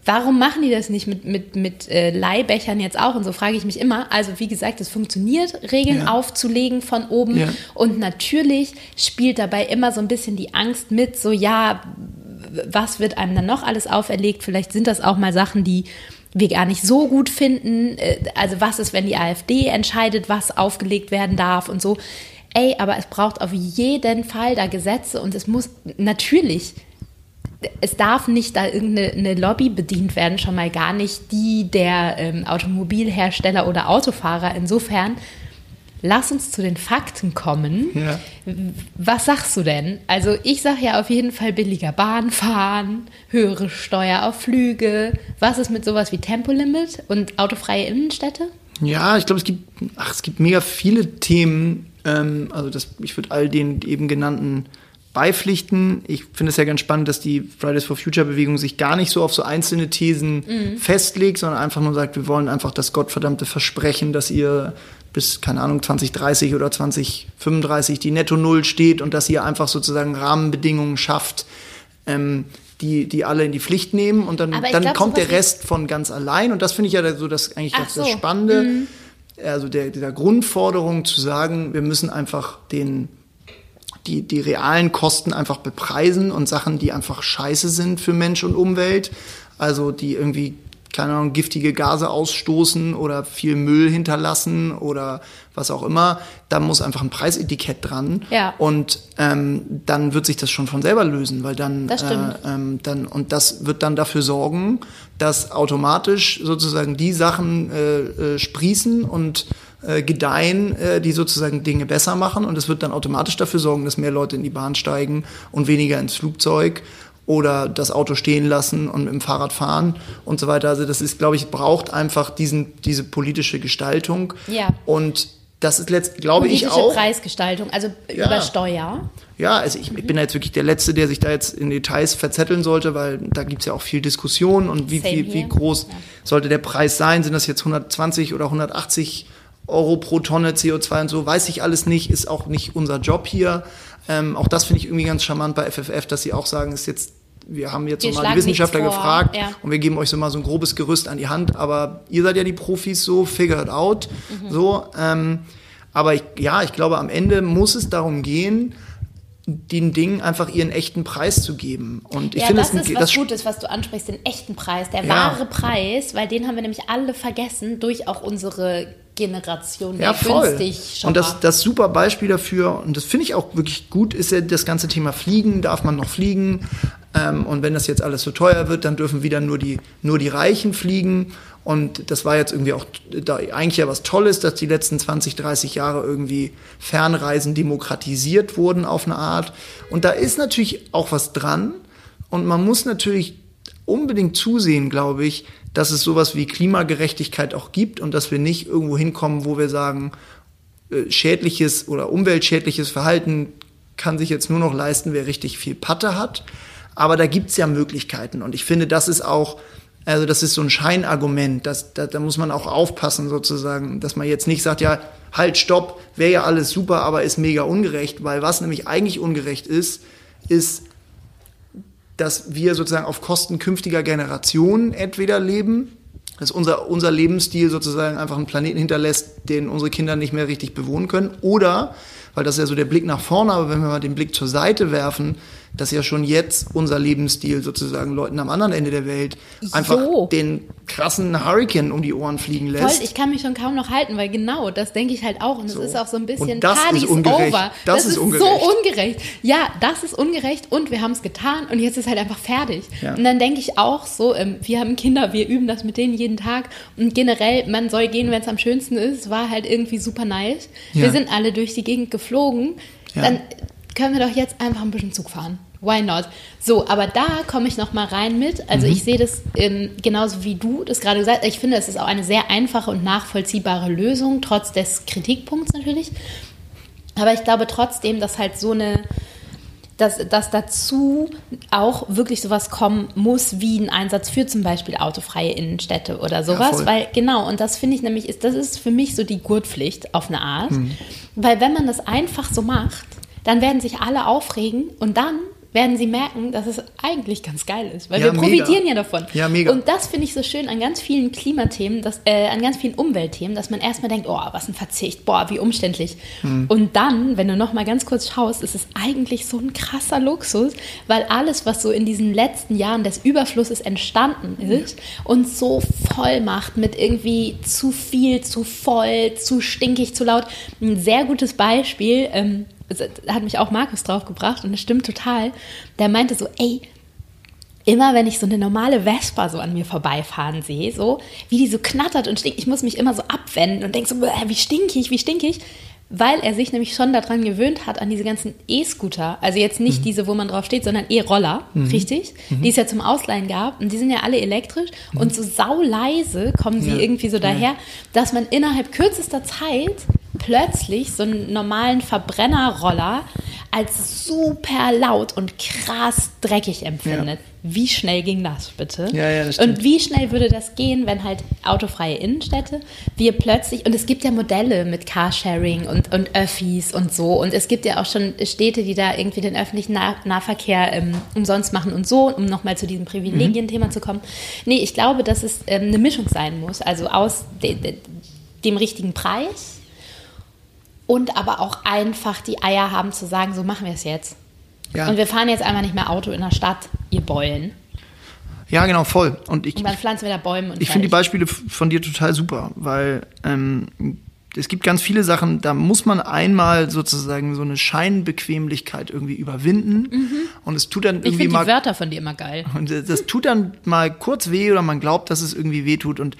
Warum machen die das nicht mit, mit, mit äh, Leihbechern jetzt auch? Und so frage ich mich immer. Also wie gesagt, es funktioniert, Regeln Ja. aufzulegen von oben. Ja. Und natürlich spielt dabei immer so ein bisschen die Angst mit, so ja, was wird einem dann noch alles auferlegt? Vielleicht sind das auch mal Sachen, die wir gar nicht so gut finden. Äh, Also was ist, wenn die AfD entscheidet, was aufgelegt werden darf und so. Ey, aber es braucht auf jeden Fall da Gesetze und es muss natürlich es darf nicht da irgendeine eine Lobby bedient werden, schon mal gar nicht die der ähm, Automobilhersteller oder Autofahrer. Insofern, lass uns zu den Fakten kommen. Ja. Was sagst du denn? Also ich sage ja auf jeden Fall billiger Bahnfahren, höhere Steuer auf Flüge. Was ist mit sowas wie Tempolimit und autofreie Innenstädte? Ja, ich glaube, es gibt, ach, es gibt mega viele Themen. Ähm, also das, ich würde all den eben genannten beipflichten. Ich finde es ja ganz spannend, dass die Fridays for Future Bewegung sich gar nicht so auf so einzelne Thesen festlegt, sondern einfach nur sagt, wir wollen einfach das gottverdammte Versprechen, dass ihr bis, keine Ahnung, 2030 oder 2035 die Netto Null steht und dass ihr einfach sozusagen Rahmenbedingungen schafft, ähm, die, die alle in die Pflicht nehmen und dann, dann glaub, kommt der Rest von ganz allein und das finde ich ja so das eigentlich das, das so. Mhm. Spannende, also der, dieser Grundforderung zu sagen, wir müssen einfach den die, die realen Kosten einfach bepreisen und Sachen, die einfach scheiße sind für Mensch und Umwelt, also die irgendwie keine Ahnung, giftige Gase ausstoßen oder viel Müll hinterlassen oder was auch immer, da muss einfach ein Preisetikett dran. Ja. Und ähm, dann wird sich das schon von selber lösen, weil dann, Das stimmt. Äh, ähm, dann und das wird dann dafür sorgen, dass automatisch sozusagen die Sachen äh, äh, sprießen und äh, gedeihen, äh, die sozusagen Dinge besser machen und es wird dann automatisch dafür sorgen, dass mehr Leute in die Bahn steigen und weniger ins Flugzeug oder das Auto stehen lassen und mit dem Fahrrad fahren und so weiter. Also das ist, glaube ich, braucht einfach diesen, diese politische Gestaltung. Ja. Und das ist letzt, glaube ich Politische auch. Preisgestaltung, also Ja. über Steuer. Ja, also ich, ich bin jetzt wirklich der Letzte, der sich da jetzt in Details verzetteln sollte, weil da gibt's ja auch viel Diskussion und wie, wie here. groß Ja. sollte der Preis sein? Sind das jetzt 120 oder 180 Euro pro Tonne CO2 und so? Weiß ich alles nicht, ist auch nicht unser Job hier. Ähm, auch das finde ich irgendwie ganz charmant bei FFF, dass sie auch sagen, ist jetzt, wir haben jetzt Wir so mal die Wissenschaftler gefragt ja. und wir geben euch so mal so ein grobes Gerüst an die Hand, aber ihr seid ja die Profis, so figure it out. Mhm. So, ähm, aber ich, ja, ich glaube, am Ende muss es darum gehen, den Dingen einfach ihren echten Preis zu geben. Und ich ja, finde, das es ist was Gutes, was du ansprichst, den echten Preis, der Ja. wahre Preis, weil den haben wir nämlich alle vergessen durch auch unsere Generation ja, voll. günstig Und das, das super Beispiel dafür, und das finde ich auch wirklich gut, ist ja das ganze Thema Fliegen. Darf man noch fliegen? Ähm, und wenn das jetzt alles so teuer wird, dann dürfen wieder nur die, nur die Reichen fliegen. Und das war jetzt irgendwie auch da eigentlich ja was Tolles, dass die letzten 20, 30 Jahre irgendwie Fernreisen demokratisiert wurden auf eine Art. Und da ist natürlich auch was dran. Und man muss natürlich unbedingt zusehen, glaube ich, dass es sowas wie Klimagerechtigkeit auch gibt und dass wir nicht irgendwo hinkommen, wo wir sagen, äh, schädliches oder umweltschädliches Verhalten kann sich jetzt nur noch leisten, wer richtig viel Patte hat. Aber da gibt's ja Möglichkeiten. Und ich finde, das ist auch, also das ist so ein Scheinargument. Das, da, da muss man auch aufpassen, sozusagen, dass man jetzt nicht sagt, ja, halt, stopp, wäre ja alles super, aber ist mega ungerecht. Weil was nämlich eigentlich ungerecht ist, ist, dass wir sozusagen auf Kosten künftiger Generationen entweder leben, dass unser, unser Lebensstil sozusagen einfach einen Planeten hinterlässt, den unsere Kinder nicht mehr richtig bewohnen können, oder, weil das ist ja so der Blick nach vorne, aber wenn wir mal den Blick zur Seite werfen, dass ja schon jetzt unser Lebensstil sozusagen Leuten am anderen Ende der Welt einfach Jo. den krassen Hurricane um die Ohren fliegen Voll, lässt. ich kann mich schon kaum noch halten, weil genau, das denke ich halt auch. Und es So. ist auch so ein bisschen Und das ist Party's ungerecht. over. Das ist so ungerecht. ungerecht. Ja, das ist ungerecht und wir haben es getan und jetzt ist halt einfach fertig. Ja. Und dann denke ich auch so, ähm, wir haben Kinder, wir üben das mit denen jeden Tag und generell, man soll gehen, wenn es am schönsten ist, war halt irgendwie super nice. Ja. Wir sind alle durch die Gegend geflogen. Ja. Dann können wir doch jetzt einfach ein bisschen Zug fahren. Why not? So, aber da komme ich noch mal rein mit. Also Mhm. ich sehe das ähm, genauso wie du das gerade gesagt hast. Ich finde, es ist auch eine sehr einfache und nachvollziehbare Lösung, trotz des Kritikpunkts natürlich. Aber ich glaube trotzdem, dass halt so eine, dass, dass dazu auch wirklich sowas kommen muss, wie ein Einsatz für zum Beispiel autofreie Innenstädte oder sowas. voll. weil genau, und das finde ich nämlich, ist, das ist für mich so die Gurtpflicht auf eine Art. Mhm. Weil wenn man das einfach so macht, dann werden sich alle aufregen und dann werden sie merken, dass es eigentlich ganz geil ist. Weil Ja, wir profitieren mega. ja davon. Ja, mega. Und das finde ich so schön an ganz vielen Klimathemen, dass, äh, an ganz vielen Umweltthemen, dass man erstmal denkt, oh, was ein Verzicht, boah, wie umständlich. Hm. Und dann, wenn du noch mal ganz kurz schaust, ist es eigentlich so ein krasser Luxus, weil alles, was so in diesen letzten Jahren des Überflusses entstanden ist, uns so voll macht mit irgendwie zu viel, zu voll, zu stinkig, zu laut. Ein sehr gutes Beispiel, ähm, hat mich auch Markus drauf gebracht und das stimmt total. Der meinte so, ey, immer wenn ich so eine normale Vespa so an mir vorbeifahren sehe, so wie die so knattert und stinkt, ich muss mich immer so abwenden und denke so, "Bäh, wie stinkig, wie stinkig. Weil er sich nämlich schon daran gewöhnt hat, an diese ganzen E-Scooter. Also jetzt nicht Mhm. diese, wo man drauf steht, sondern E-Roller, richtig? Die es ja zum Ausleihen gab. Und die sind ja alle elektrisch. Und so sauleise kommen sie Mhm. Ja. irgendwie so daher, dass man innerhalb kürzester Zeit plötzlich so einen normalen Verbrennerroller als super laut und krass dreckig empfindet. Wie schnell ging das bitte? Ja, ja, das stimmt. und wie schnell würde das gehen, wenn halt autofreie Innenstädte wir plötzlich, und es gibt ja Modelle mit Carsharing und, und Öffis und so, und es gibt ja auch schon Städte, die da irgendwie den öffentlichen nah Nahverkehr ähm, umsonst machen und so, um nochmal zu diesem Privilegien-Thema zu kommen. Nee, ich glaube, dass es ähm, eine Mischung sein muss, also aus de de dem richtigen Preis und aber auch einfach die Eier haben zu sagen, so machen wir es jetzt. Ja. Und wir fahren jetzt einfach nicht mehr Auto in der Stadt, ihr Beulen. Ja, genau, voll. Und ich, Und dann pflanzen wir da Bäume und ich finde die. Beispiele von dir total super, weil ähm, es gibt ganz viele Sachen, da muss man einmal sozusagen so eine Scheinbequemlichkeit irgendwie überwinden. Und es tut dann Mhm. Ich irgendwie finde mal die Wörter von dir immer geil. Und das tut dann mal kurz weh oder man glaubt, dass es irgendwie weh tut. Und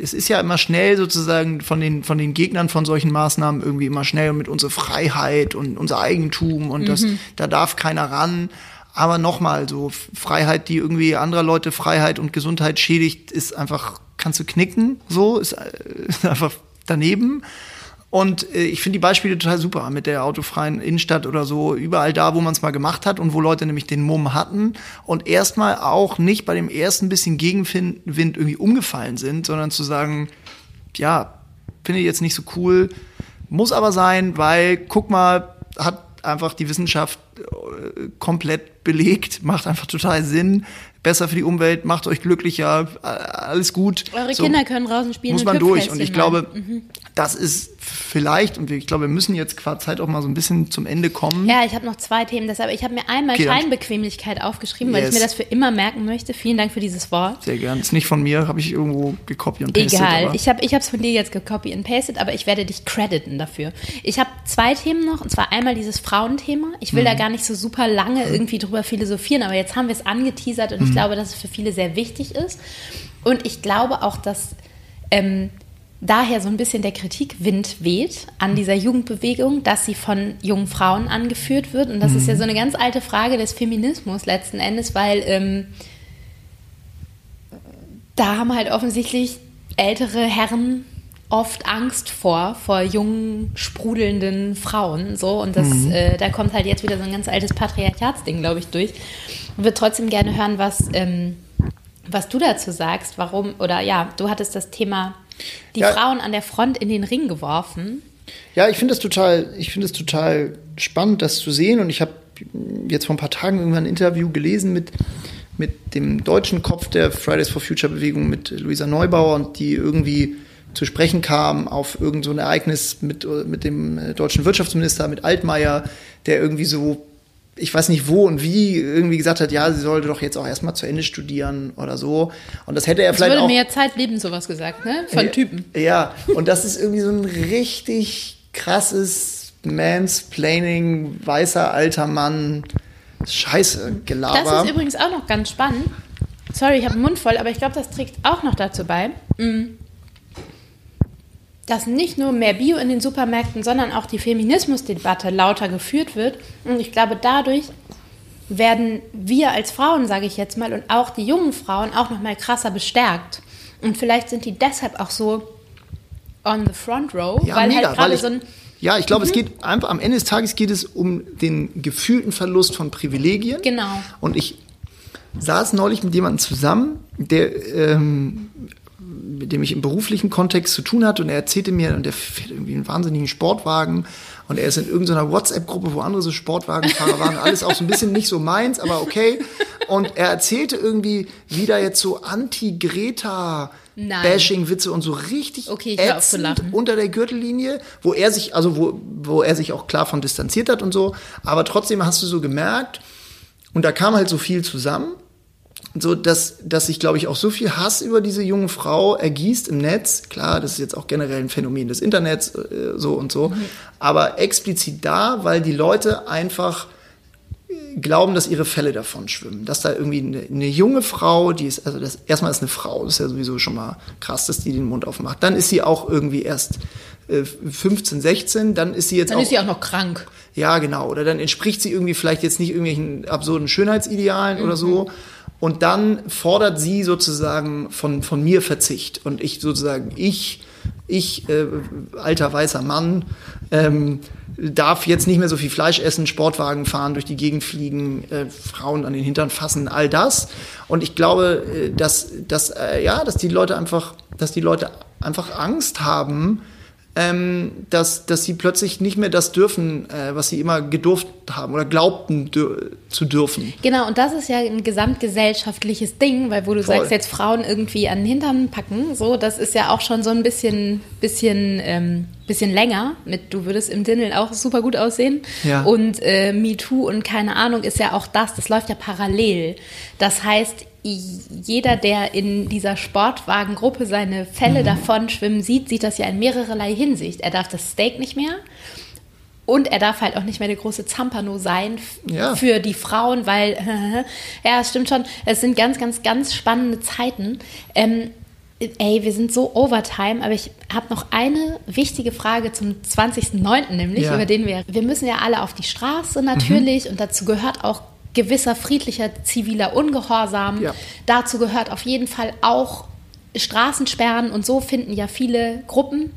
es ist ja immer schnell sozusagen von den, von den Gegnern von solchen Maßnahmen irgendwie immer schnell mit unserer Freiheit und unser Eigentum und das, da darf keiner ran. Aber nochmal, so Freiheit, die irgendwie anderer Leute Freiheit und Gesundheit schädigt, ist einfach, kannst du knicken, so, ist, äh, ist einfach daneben. Und äh, ich finde die Beispiele total super mit der autofreien Innenstadt oder so, überall da, wo man es mal gemacht hat und wo Leute nämlich den Mumm hatten und erstmal auch nicht bei dem ersten bisschen Gegenwind irgendwie umgefallen sind, sondern zu sagen, ja, finde ich jetzt nicht so cool, muss aber sein, weil guck mal, hat einfach die Wissenschaft äh, komplett belegt, macht einfach total Sinn, besser für die Umwelt, macht euch glücklicher, äh, alles gut. Eure So Kinder können draußen spielen muss und man durch. Und ich glaube, malen. das ist vielleicht, und ich glaube, wir müssen jetzt qua Zeit auch mal so ein bisschen zum Ende kommen. Ja, ich habe noch zwei Themen, deshalb ich habe mir einmal Okay, Scheinbequemlichkeit aufgeschrieben, weil Yes. ich mir das für immer merken möchte. Vielen Dank für dieses Wort. Sehr gern. Ist nicht von mir, habe ich irgendwo gekopiert und pastet. Egal, aber- ich habe ich es von dir jetzt gecopy and pasted, aber ich werde dich crediten dafür. Ich habe zwei Themen noch, und zwar einmal dieses Frauenthema. Ich Mhm. will da gar nicht so super lange irgendwie drüber philosophieren, aber jetzt haben wir es angeteasert Mhm. Und ich glaube, dass es für viele sehr wichtig ist. Und ich glaube auch, dass ähm, daher so ein bisschen der Kritikwind weht an dieser Jugendbewegung, dass sie von jungen Frauen angeführt wird. Und das ist ja so eine ganz alte Frage des Feminismus letzten Endes, weil ähm, da haben halt offensichtlich ältere Herren oft Angst vor, vor jungen, sprudelnden Frauen. So. Und das, äh, da kommt halt jetzt wieder so ein ganz altes Patriarchatsding, glaube ich, durch. Ich würde trotzdem gerne hören, was, ähm, was du dazu sagst. Warum, oder ja, du hattest das Thema, die Ja. Frauen an der Front in den Ring geworfen. Ja, ich finde es total, ich finde es total spannend, das zu sehen. Und ich habe jetzt vor ein paar Tagen irgendwann ein Interview gelesen mit, mit dem deutschen Kopf der Fridays for Future Bewegung, mit Luisa Neubauer, und die irgendwie zu sprechen kam auf irgend so ein Ereignis mit, mit dem äh, deutschen Wirtschaftsminister, mit Altmaier, der irgendwie so, ich weiß nicht wo und wie, irgendwie gesagt hat, ja, sie sollte doch jetzt auch erstmal zu Ende studieren oder so. Und das hätte er Es vielleicht wurde auch. mir ja Zeitleben sowas gesagt, ne? Von Ja, Typen. Ja, und das ist irgendwie so ein richtig krasses Mansplaining, weißer alter Mann, Scheiße, Gelaber. Das ist übrigens auch noch ganz spannend. Sorry, ich habe den Mund voll, aber ich glaube, das trägt auch noch dazu bei, mm, dass nicht nur mehr Bio in den Supermärkten, sondern auch die Feminismusdebatte lauter geführt wird. Und ich glaube, dadurch werden wir als Frauen, sage ich jetzt mal, und auch die jungen Frauen auch noch mal krasser bestärkt. Und vielleicht sind die deshalb auch so on the front row, ja, weil mega, halt gerade ich, so ein ja, ich glaube, es geht einfach, am Ende des Tages geht es um den gefühlten Verlust von Privilegien. Genau. Und ich saß neulich mit jemandem zusammen, der, ähm, mit dem ich im beruflichen Kontext zu tun hatte. Und er erzählte mir, und der fährt irgendwie einen wahnsinnigen Sportwagen. Und er ist in irgendeiner WhatsApp-Gruppe, wo andere so Sportwagenfahrer waren, alles auch so ein bisschen nicht so meins, aber okay. Und er erzählte irgendwie, wie da jetzt so Anti-Greta. Bashing-Witze und so richtig Okay, ätzend unter der Gürtellinie, wo er sich, also wo, wo er sich auch klar von distanziert hat und so, aber trotzdem hast du so gemerkt, und da kam halt so viel zusammen, so dass, dass sich, glaube ich, auch so viel Hass über diese junge Frau ergießt im Netz. Klar, das ist jetzt auch generell ein Phänomen des Internets, äh, so und so, aber explizit da, weil die Leute einfach glauben, dass ihre Fälle davon schwimmen. Dass da irgendwie eine, eine junge Frau, die ist, also das erstmal ist eine Frau, das ist ja sowieso schon mal krass, dass die den Mund aufmacht. Dann ist sie auch irgendwie erst äh, 15, 16, dann ist sie jetzt dann auch ist sie auch noch krank. ja, genau. Oder dann entspricht sie irgendwie vielleicht jetzt nicht irgendwelchen absurden Schönheitsidealen oder so. Und dann fordert sie sozusagen von, von mir Verzicht. Und ich sozusagen, ich, ich, äh, alter weißer Mann, ähm, darf jetzt nicht mehr so viel Fleisch essen, Sportwagen fahren, durch die Gegend fliegen, äh, Frauen an den Hintern fassen, all das. Und ich glaube, äh, dass, dass, äh, ja, dass die Leute einfach, dass die Leute einfach Angst haben, ähm, dass, dass sie plötzlich nicht mehr das dürfen, äh, was sie immer gedurft haben oder glaubten dür zu dürfen. Genau, und das ist ja ein gesamtgesellschaftliches Ding, weil wo du Voll. sagst, jetzt Frauen irgendwie an den Hintern packen, so, das ist ja auch schon so ein bisschen, bisschen, ähm, bisschen länger. Mit du würdest im Dinnel auch super gut aussehen. Ja. Und äh, MeToo und keine Ahnung ist ja auch das, das läuft ja parallel. Das heißt, jeder, der in dieser Sportwagengruppe seine Fälle mhm. davon schwimmen sieht, sieht das ja in mehrererlei Hinsicht. Er darf das Steak nicht mehr und er darf halt auch nicht mehr der große Zampano sein ja. für die Frauen, weil, ja, es stimmt schon, es sind ganz, ganz, ganz spannende Zeiten. Ähm, ey, wir sind so overtime, aber ich habe noch eine wichtige Frage zum 20.09., nämlich, ja. über den wir, wir müssen ja alle auf die Straße natürlich mhm. und dazu gehört auch gewisser friedlicher ziviler Ungehorsam. Ja. Dazu gehört auf jeden Fall auch Straßensperren und so finden ja viele Gruppen,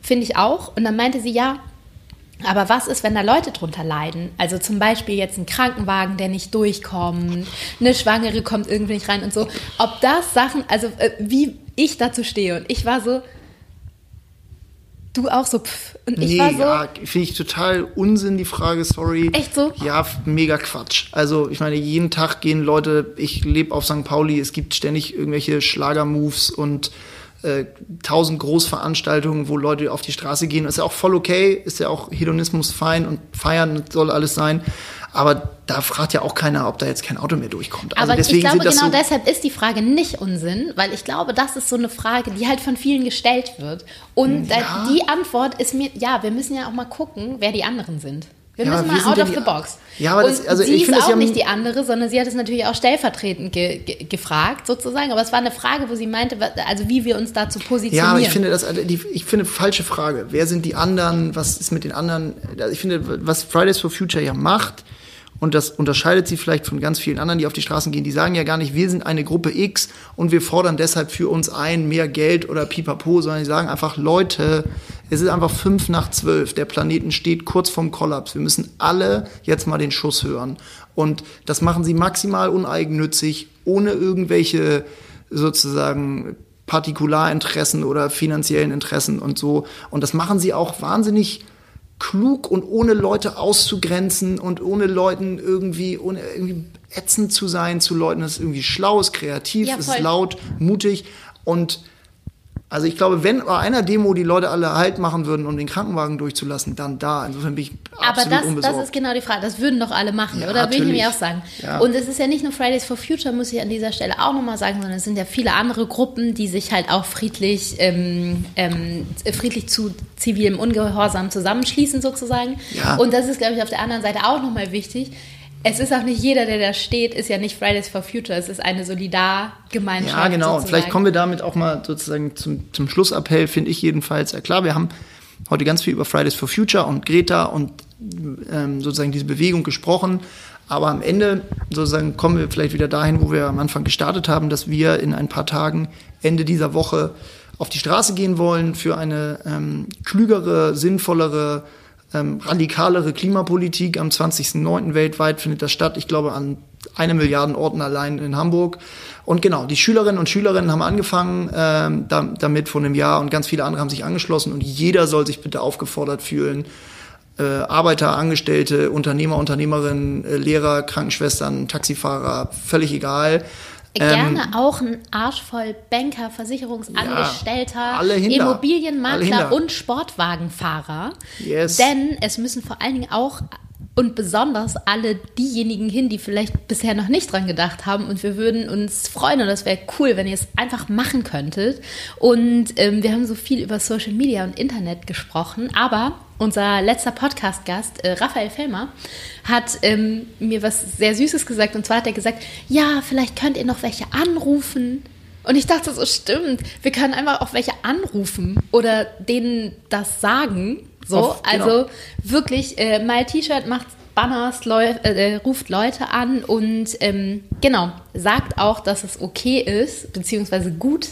finde ich auch. Und dann meinte sie, ja, aber was ist, wenn da Leute drunter leiden? Also zum Beispiel jetzt ein Krankenwagen, der nicht durchkommt, eine Schwangere kommt irgendwie nicht rein und so. Ob das Sachen, also äh, wie ich dazu stehe. Und ich war so, Du auch so, pff. Und ich nee, war so. Ja, finde ich total Unsinn, die Frage, sorry. Echt so? Ja, mega Quatsch. Also, ich meine, jeden Tag gehen Leute, ich lebe auf St. Pauli, es gibt ständig irgendwelche Schlagermoves und äh, tausend Großveranstaltungen, wo Leute auf die Straße gehen. Ist ja auch voll okay, ist ja auch Hedonismus fein und feiern soll alles sein. Aber da fragt ja auch keiner, ob da jetzt kein Auto mehr durchkommt. Also Aber ich glaube, genau so deshalb ist die Frage nicht Unsinn, weil ich glaube, das ist so eine Frage, die halt von vielen gestellt wird. Und ja. die Antwort ist mir, ja, wir müssen ja auch mal gucken, wer die anderen sind. Wir ja, müssen mal out of the box. Ja, aber das, also sie ich ist auch ja nicht die andere, sondern sie hat es natürlich auch stellvertretend ge ge gefragt, sozusagen. Aber es war eine Frage, wo sie meinte, also wie wir uns dazu positionieren. Ja, aber ich finde das, also ich finde falsche Frage. Wer sind die anderen? Was ist mit den anderen? Ich finde, was Fridays for Future ja macht, und das unterscheidet sie vielleicht von ganz vielen anderen, die auf die Straßen gehen. Die sagen ja gar nicht, wir sind eine Gruppe X und wir fordern deshalb für uns ein mehr Geld oder pipapo, sondern die sagen einfach, Leute, es ist einfach fünf nach zwölf. Der Planeten steht kurz vorm Kollaps. Wir müssen alle jetzt mal den Schuss hören. Und das machen sie maximal uneigennützig, ohne irgendwelche sozusagen Partikularinteressen oder finanziellen Interessen und so. Und das machen sie auch wahnsinnig klug und ohne Leute auszugrenzen und ohne Leuten irgendwie, ohne irgendwie ätzend zu sein zu Leuten. Das ist irgendwie schlau, ist kreativ, ja, ist laut, mutig und also ich glaube, wenn bei einer Demo die Leute alle Halt machen würden, um den Krankenwagen durchzulassen, dann da. Insofern bin ich absolut Aber das, unbesorgt. das ist genau die Frage. Das würden doch alle machen, ja, oder? Will ich mir auch sagen. Ja. Und es ist ja nicht nur Fridays for Future, muss ich an dieser Stelle auch nochmal sagen, sondern es sind ja viele andere Gruppen, die sich halt auch friedlich, ähm, ähm, friedlich zu zivilem Ungehorsam zusammenschließen sozusagen. Ja. Und das ist, glaube ich, auf der anderen Seite auch nochmal wichtig es ist auch nicht jeder, der da steht, ist ja nicht Fridays for Future. Es ist eine Solidargemeinschaft. Ja, genau. Sozusagen. Vielleicht kommen wir damit auch mal sozusagen zum, zum Schlussappell, finde ich jedenfalls. Ja klar, wir haben heute ganz viel über Fridays for Future und Greta und ähm, sozusagen diese Bewegung gesprochen. Aber am Ende sozusagen kommen wir vielleicht wieder dahin, wo wir am Anfang gestartet haben, dass wir in ein paar Tagen Ende dieser Woche auf die Straße gehen wollen für eine ähm, klügere, sinnvollere ähm, radikalere Klimapolitik. Am 20.09. weltweit findet das statt. Ich glaube, an eine Milliarden Orten allein in Hamburg. Und genau, die Schülerinnen und Schülerinnen haben angefangen ähm, damit vor einem Jahr und ganz viele andere haben sich angeschlossen und jeder soll sich bitte aufgefordert fühlen, äh, Arbeiter, Angestellte, Unternehmer, Unternehmerinnen, äh, Lehrer, Krankenschwestern, Taxifahrer, völlig egal, Gerne ähm, auch ein Arsch voll Banker, Versicherungsangestellter, ja, Immobilienmakler und Sportwagenfahrer. Yes. Denn es müssen vor allen Dingen auch und besonders alle diejenigen hin, die vielleicht bisher noch nicht dran gedacht haben. Und wir würden uns freuen und das wäre cool, wenn ihr es einfach machen könntet. Und ähm, wir haben so viel über Social Media und Internet gesprochen, aber unser letzter Podcast-Gast, äh, Raphael Fellmer, hat ähm, mir was sehr Süßes gesagt. Und zwar hat er gesagt, ja, vielleicht könnt ihr noch welche anrufen. Und ich dachte so, stimmt, wir können einfach auch welche anrufen oder denen das sagen. So, Oft, genau. also wirklich, äh, My T-Shirt macht Banners, Leu äh, ruft Leute an und ähm, genau, sagt auch, dass es okay ist, beziehungsweise gut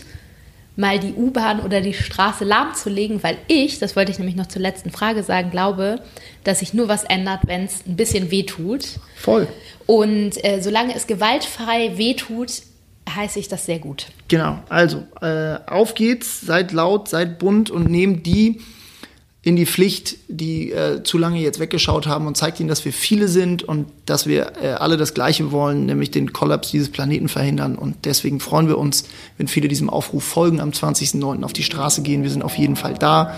mal die U-Bahn oder die Straße lahmzulegen, weil ich, das wollte ich nämlich noch zur letzten Frage sagen, glaube, dass sich nur was ändert, wenn es ein bisschen wehtut. Voll. Und äh, solange es gewaltfrei wehtut, heiße ich das sehr gut. Genau, also äh, auf geht's, seid laut, seid bunt und nehmt die in die Pflicht, die äh, zu lange jetzt weggeschaut haben und zeigt ihnen, dass wir viele sind und dass wir äh, alle das Gleiche wollen, nämlich den Kollaps dieses Planeten verhindern. Und deswegen freuen wir uns, wenn viele diesem Aufruf folgen, am 20.09. auf die Straße gehen. Wir sind auf jeden Fall da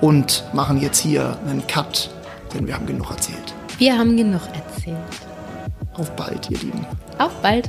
und machen jetzt hier einen Cut, denn wir haben genug erzählt. Wir haben genug erzählt. Auf bald, ihr Lieben. Auf bald.